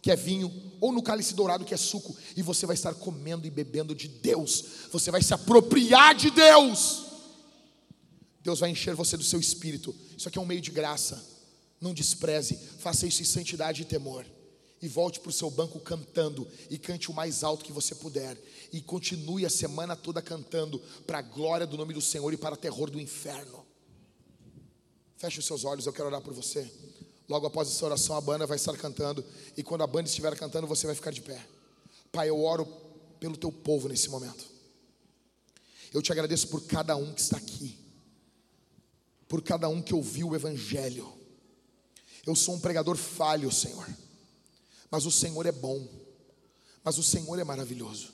que é vinho, ou no cálice dourado, que é suco, e você vai estar comendo e bebendo de Deus, você vai se apropriar de Deus. Deus vai encher você do seu espírito. Isso aqui é um meio de graça. Não despreze, faça isso em santidade e temor. E volte para o seu banco cantando, e cante o mais alto que você puder. E continue a semana toda cantando, para a glória do nome do Senhor e para o terror do inferno. Feche os seus olhos, eu quero orar por você. Logo após essa oração, a banda vai estar cantando. E quando a banda estiver cantando, você vai ficar de pé. Pai, eu oro pelo teu povo nesse momento. Eu te agradeço por cada um que está aqui. por cada um que ouviu o Evangelho. Eu sou um pregador falho, Senhor, mas o Senhor é bom, mas o Senhor é maravilhoso.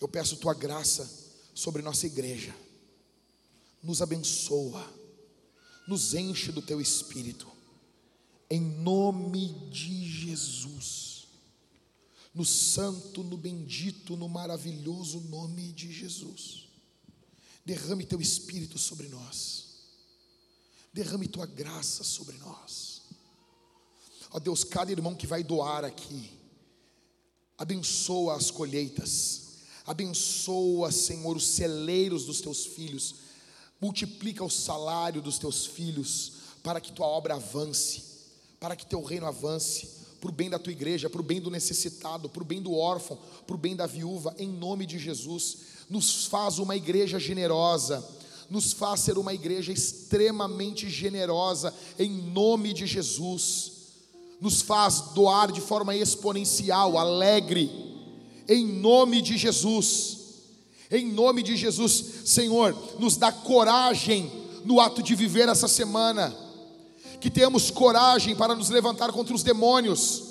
Eu peço tua graça sobre nossa igreja, nos abençoa, nos enche do teu espírito, em nome de Jesus, no santo, no bendito, no maravilhoso nome de Jesus. Derrame teu espírito sobre nós derrame tua graça sobre nós. Ó Deus, cada irmão que vai doar aqui, abençoa as colheitas, abençoa, Senhor, os celeiros dos teus filhos, multiplica o salário dos teus filhos, para que tua obra avance, para que teu reino avance, para o bem da tua igreja, para o bem do necessitado, para o bem do órfão, para o bem da viúva, em nome de Jesus. Nos faz uma igreja generosa nos faz ser uma igreja extremamente generosa, em nome de Jesus, nos faz doar de forma exponencial, alegre, em nome de Jesus, em nome de Jesus, Senhor, nos dá coragem no ato de viver essa semana, que tenhamos coragem para nos levantar contra os demônios,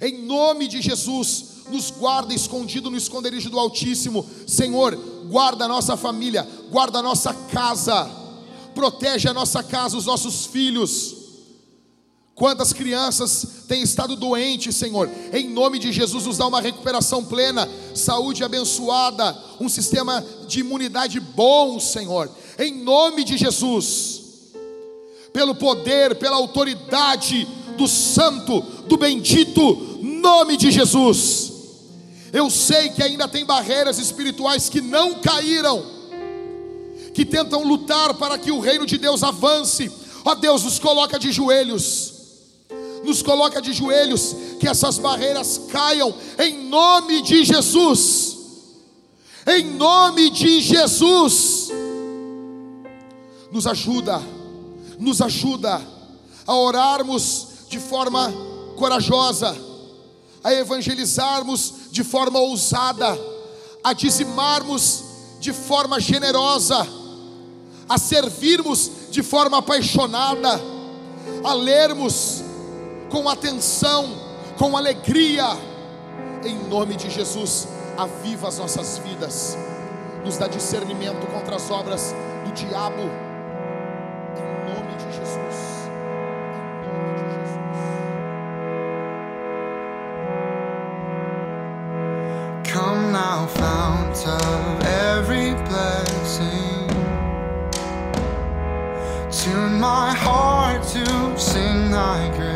em nome de Jesus, nos guarda escondido no esconderijo do Altíssimo, Senhor, guarda a nossa família, guarda a nossa casa, protege a nossa casa, os nossos filhos. Quantas crianças têm estado doentes, Senhor, em nome de Jesus, nos dá uma recuperação plena, saúde abençoada, um sistema de imunidade bom, Senhor, em nome de Jesus, pelo poder, pela autoridade do Santo, do Bendito, nome de Jesus. Eu sei que ainda tem barreiras espirituais que não caíram, que tentam lutar para que o reino de Deus avance. Ó Deus, nos coloca de joelhos, nos coloca de joelhos, que essas barreiras caiam, em nome de Jesus. Em nome de Jesus, nos ajuda, nos ajuda a orarmos de forma corajosa, a evangelizarmos de forma ousada, a dizimarmos de forma generosa, a servirmos de forma apaixonada, a lermos com atenção, com alegria, em nome de Jesus, aviva as nossas vidas, nos dá discernimento contra as obras do diabo now fount of every blessing. Tune my heart to sing thy grace.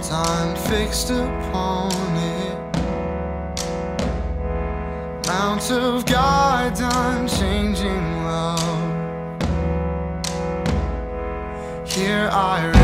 I'm fixed upon it. Mount of God's unchanging love. Here I